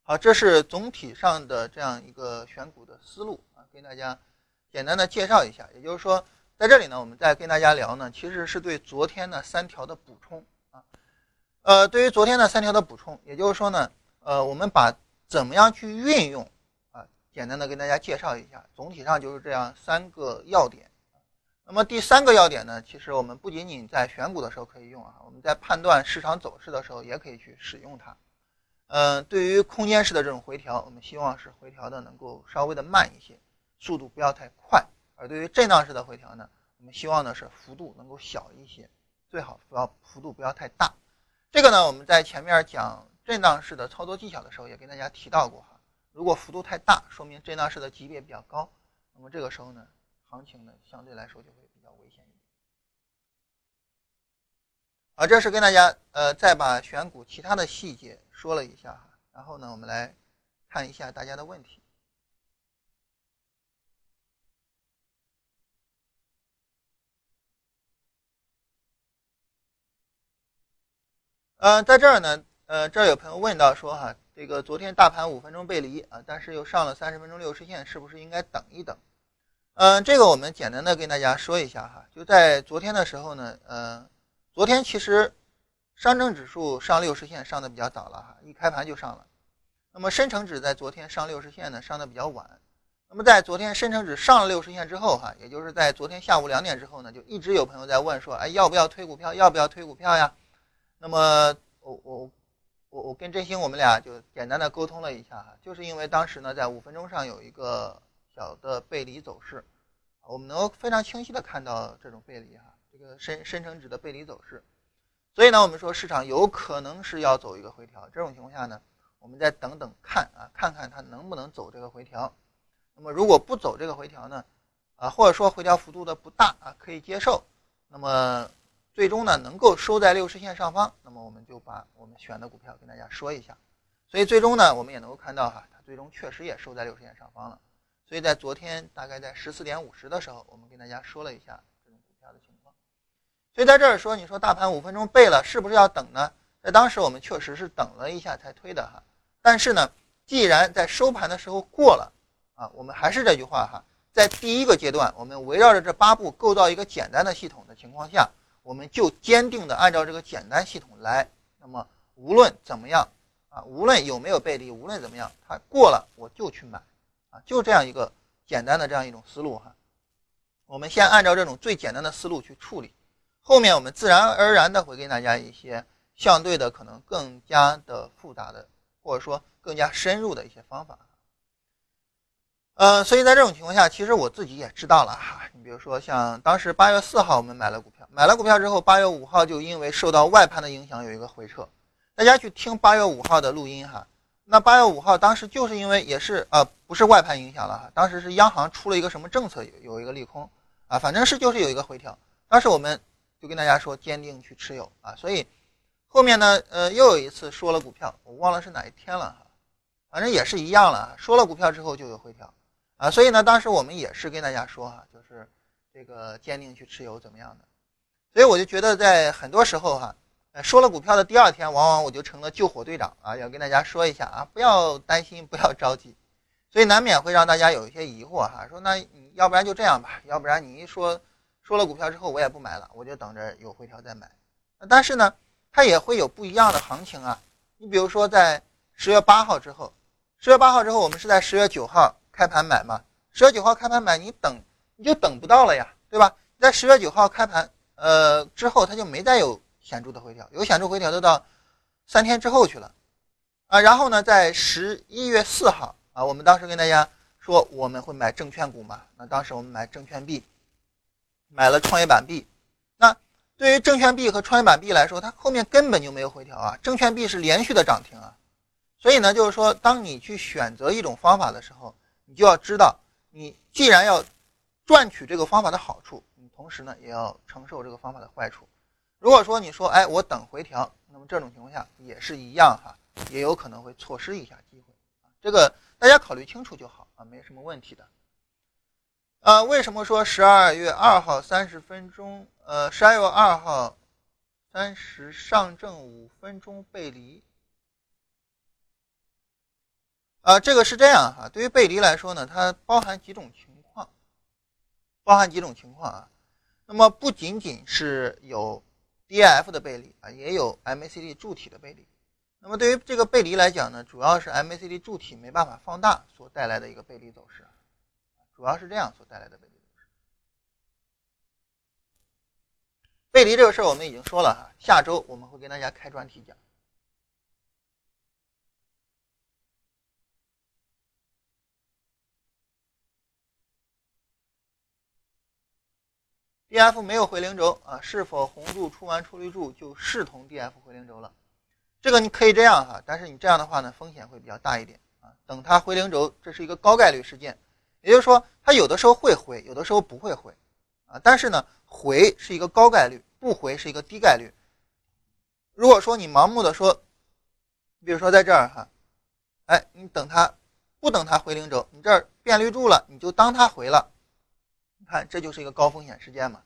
好，这是总体上的这样一个选股的思路啊，跟大家简单的介绍一下。也就是说，在这里呢，我们再跟大家聊呢，其实是对昨天的三条的补充啊。呃，对于昨天的三条的补充，也就是说呢，呃，我们把怎么样去运用，简单的跟大家介绍一下。总体上就是这样三个要点。那么第三个要点呢，其实我们不仅仅在选股的时候可以用啊，我们在判断市场走势的时候也可以去使用它。嗯，对于空间式的这种回调，我们希望是回调的能够稍微的慢一些，速度不要太快；而对于震荡式的回调呢，我们希望呢是幅度能够小一些，最好不要幅度不要太大。这个呢，我们在前面讲震荡式的操作技巧的时候也跟大家提到过。如果幅度太大，说明震荡市的级别比较高，那么这个时候呢，行情呢相对来说就会比较危险一点。好，这是跟大家呃再把选股其他的细节。说了一下哈，然后呢，我们来看一下大家的问题。呃，在这儿呢，呃，这儿有朋友问到说哈，这个昨天大盘五分钟背离啊，但是又上了三十分钟六十线，是不是应该等一等？嗯，这个我们简单的跟大家说一下哈，就在昨天的时候呢，呃，昨天其实。上证指数上六十线上的比较早了哈，一开盘就上了。那么深成指在昨天上六十线呢，上的比较晚。那么在昨天深成指上了六十线之后哈，也就是在昨天下午两点之后呢，就一直有朋友在问说，哎，要不要推股票？要不要推股票呀？那么我我我我跟振兴我们俩就简单的沟通了一下哈，就是因为当时呢在五分钟上有一个小的背离走势，我们能够非常清晰的看到这种背离哈，这个深深成指的背离走势。所以呢，我们说市场有可能是要走一个回调，这种情况下呢，我们再等等看啊，看看它能不能走这个回调。那么如果不走这个回调呢，啊，或者说回调幅度的不大啊，可以接受。那么最终呢，能够收在六十线上方，那么我们就把我们选的股票跟大家说一下。所以最终呢，我们也能够看到哈，它最终确实也收在六十线上方了。所以在昨天大概在十四点五十的时候，我们跟大家说了一下这种股票的情况。所以在这儿说，你说大盘五分钟背了，是不是要等呢？在当时我们确实是等了一下才推的哈。但是呢，既然在收盘的时候过了啊，我们还是这句话哈，在第一个阶段，我们围绕着这八步构造一个简单的系统的情况下，我们就坚定的按照这个简单系统来。那么无论怎么样啊，无论有没有背离，无论怎么样，它过了我就去买啊，就这样一个简单的这样一种思路哈。我们先按照这种最简单的思路去处理。后面我们自然而然的会给大家一些相对的可能更加的复杂的，或者说更加深入的一些方法。呃，所以在这种情况下，其实我自己也知道了哈。你比如说像当时八月四号我们买了股票，买了股票之后，八月五号就因为受到外盘的影响有一个回撤。大家去听八月五号的录音哈。那八月五号当时就是因为也是呃不是外盘影响了哈，当时是央行出了一个什么政策有有一个利空啊，反正是就是有一个回调。当时我们。就跟大家说，坚定去持有啊，所以后面呢，呃，又有一次说了股票，我忘了是哪一天了哈，反正也是一样了，说了股票之后就有回调啊，所以呢，当时我们也是跟大家说哈，就是这个坚定去持有怎么样的，所以我就觉得在很多时候哈，呃说了股票的第二天，往往我就成了救火队长啊，要跟大家说一下啊，不要担心，不要着急，所以难免会让大家有一些疑惑哈，说那你要不然就这样吧，要不然你一说。说了股票之后，我也不买了，我就等着有回调再买。但是呢，它也会有不一样的行情啊。你比如说，在十月八号之后，十月八号之后，我们是在十月九号开盘买嘛？十月九号开盘买，你等你就等不到了呀，对吧？在十月九号开盘，呃之后，它就没再有显著的回调，有显著回调都到三天之后去了啊。然后呢，在十一月四号啊，我们当时跟大家说我们会买证券股嘛？那当时我们买证券币。买了创业板币，那对于证券币和创业板币来说，它后面根本就没有回调啊，证券币是连续的涨停啊，所以呢，就是说，当你去选择一种方法的时候，你就要知道，你既然要赚取这个方法的好处，你同时呢也要承受这个方法的坏处。如果说你说，哎，我等回调，那么这种情况下也是一样哈，也有可能会错失一下机会。这个大家考虑清楚就好啊，没什么问题的。呃，为什么说十二月二号三十分钟？呃，十二月二号三十上证五分钟背离？啊，这个是这样哈，对于背离来说呢，它包含几种情况，包含几种情况啊。那么不仅仅是有 DIF 的背离啊，也有 MACD 柱体的背离。那么对于这个背离来讲呢，主要是 MACD 柱体没办法放大所带来的一个背离走势，主要是这样所带来的背离走势。背离这个事儿我们已经说了哈，下周我们会跟大家开专题讲。D F 没有回零轴啊，是否红柱出完出绿柱就视同 D F 回零轴了？这个你可以这样哈，但是你这样的话呢，风险会比较大一点啊。等它回零轴，这是一个高概率事件，也就是说它有的时候会回，有的时候不会回啊。但是呢，回是一个高概率，不回是一个低概率。如果说你盲目的说，比如说在这儿哈，哎，你等它不等它回零轴，你这儿变绿柱了，你就当它回了。看，这就是一个高风险事件嘛，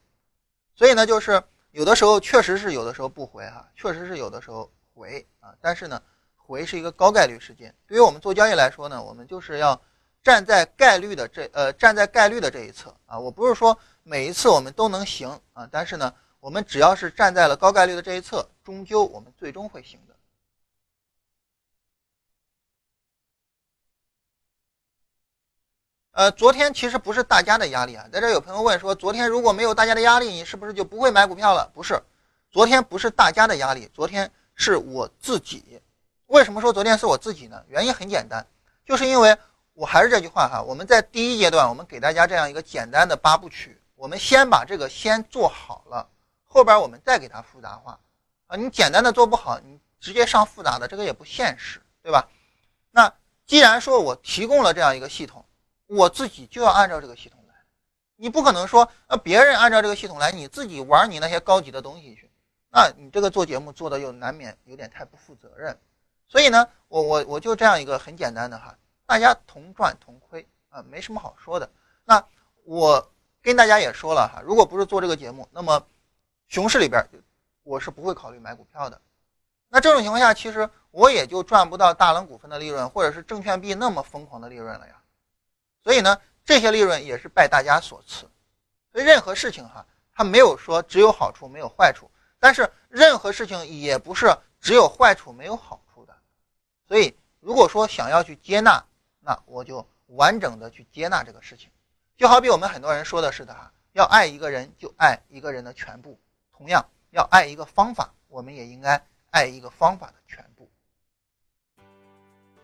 所以呢，就是有的时候确实是有的时候不回哈，确实是有的时候回啊，但是呢，回是一个高概率事件。对于我们做交易来说呢，我们就是要站在概率的这呃站在概率的这一侧啊。我不是说每一次我们都能行啊，但是呢，我们只要是站在了高概率的这一侧，终究我们最终会行的。呃，昨天其实不是大家的压力啊，在这有朋友问说，昨天如果没有大家的压力，你是不是就不会买股票了？不是，昨天不是大家的压力，昨天是我自己。为什么说昨天是我自己呢？原因很简单，就是因为我还是这句话哈，我们在第一阶段，我们给大家这样一个简单的八部曲，我们先把这个先做好了，后边我们再给它复杂化啊。你简单的做不好，你直接上复杂的，这个也不现实，对吧？那既然说我提供了这样一个系统。我自己就要按照这个系统来，你不可能说啊别人按照这个系统来，你自己玩你那些高级的东西去，那你这个做节目做的又难免有点太不负责任。所以呢，我我我就这样一个很简单的哈，大家同赚同亏啊，没什么好说的。那我跟大家也说了哈，如果不是做这个节目，那么熊市里边我是不会考虑买股票的。那这种情况下，其实我也就赚不到大冷股份的利润，或者是证券币那么疯狂的利润了呀。所以呢，这些利润也是拜大家所赐。所以任何事情哈，它没有说只有好处没有坏处，但是任何事情也不是只有坏处没有好处的。所以如果说想要去接纳，那我就完整的去接纳这个事情。就好比我们很多人说的是的哈，要爱一个人就爱一个人的全部。同样，要爱一个方法，我们也应该爱一个方法的全部。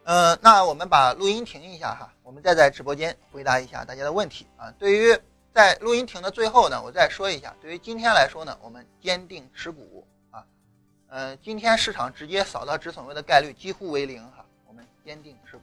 呃，那我们把录音停一下哈，我们再在直播间回答一下大家的问题啊。对于在录音停的最后呢，我再说一下，对于今天来说呢，我们坚定持股啊。呃，今天市场直接扫到止损位的概率几乎为零哈，我们坚定持股。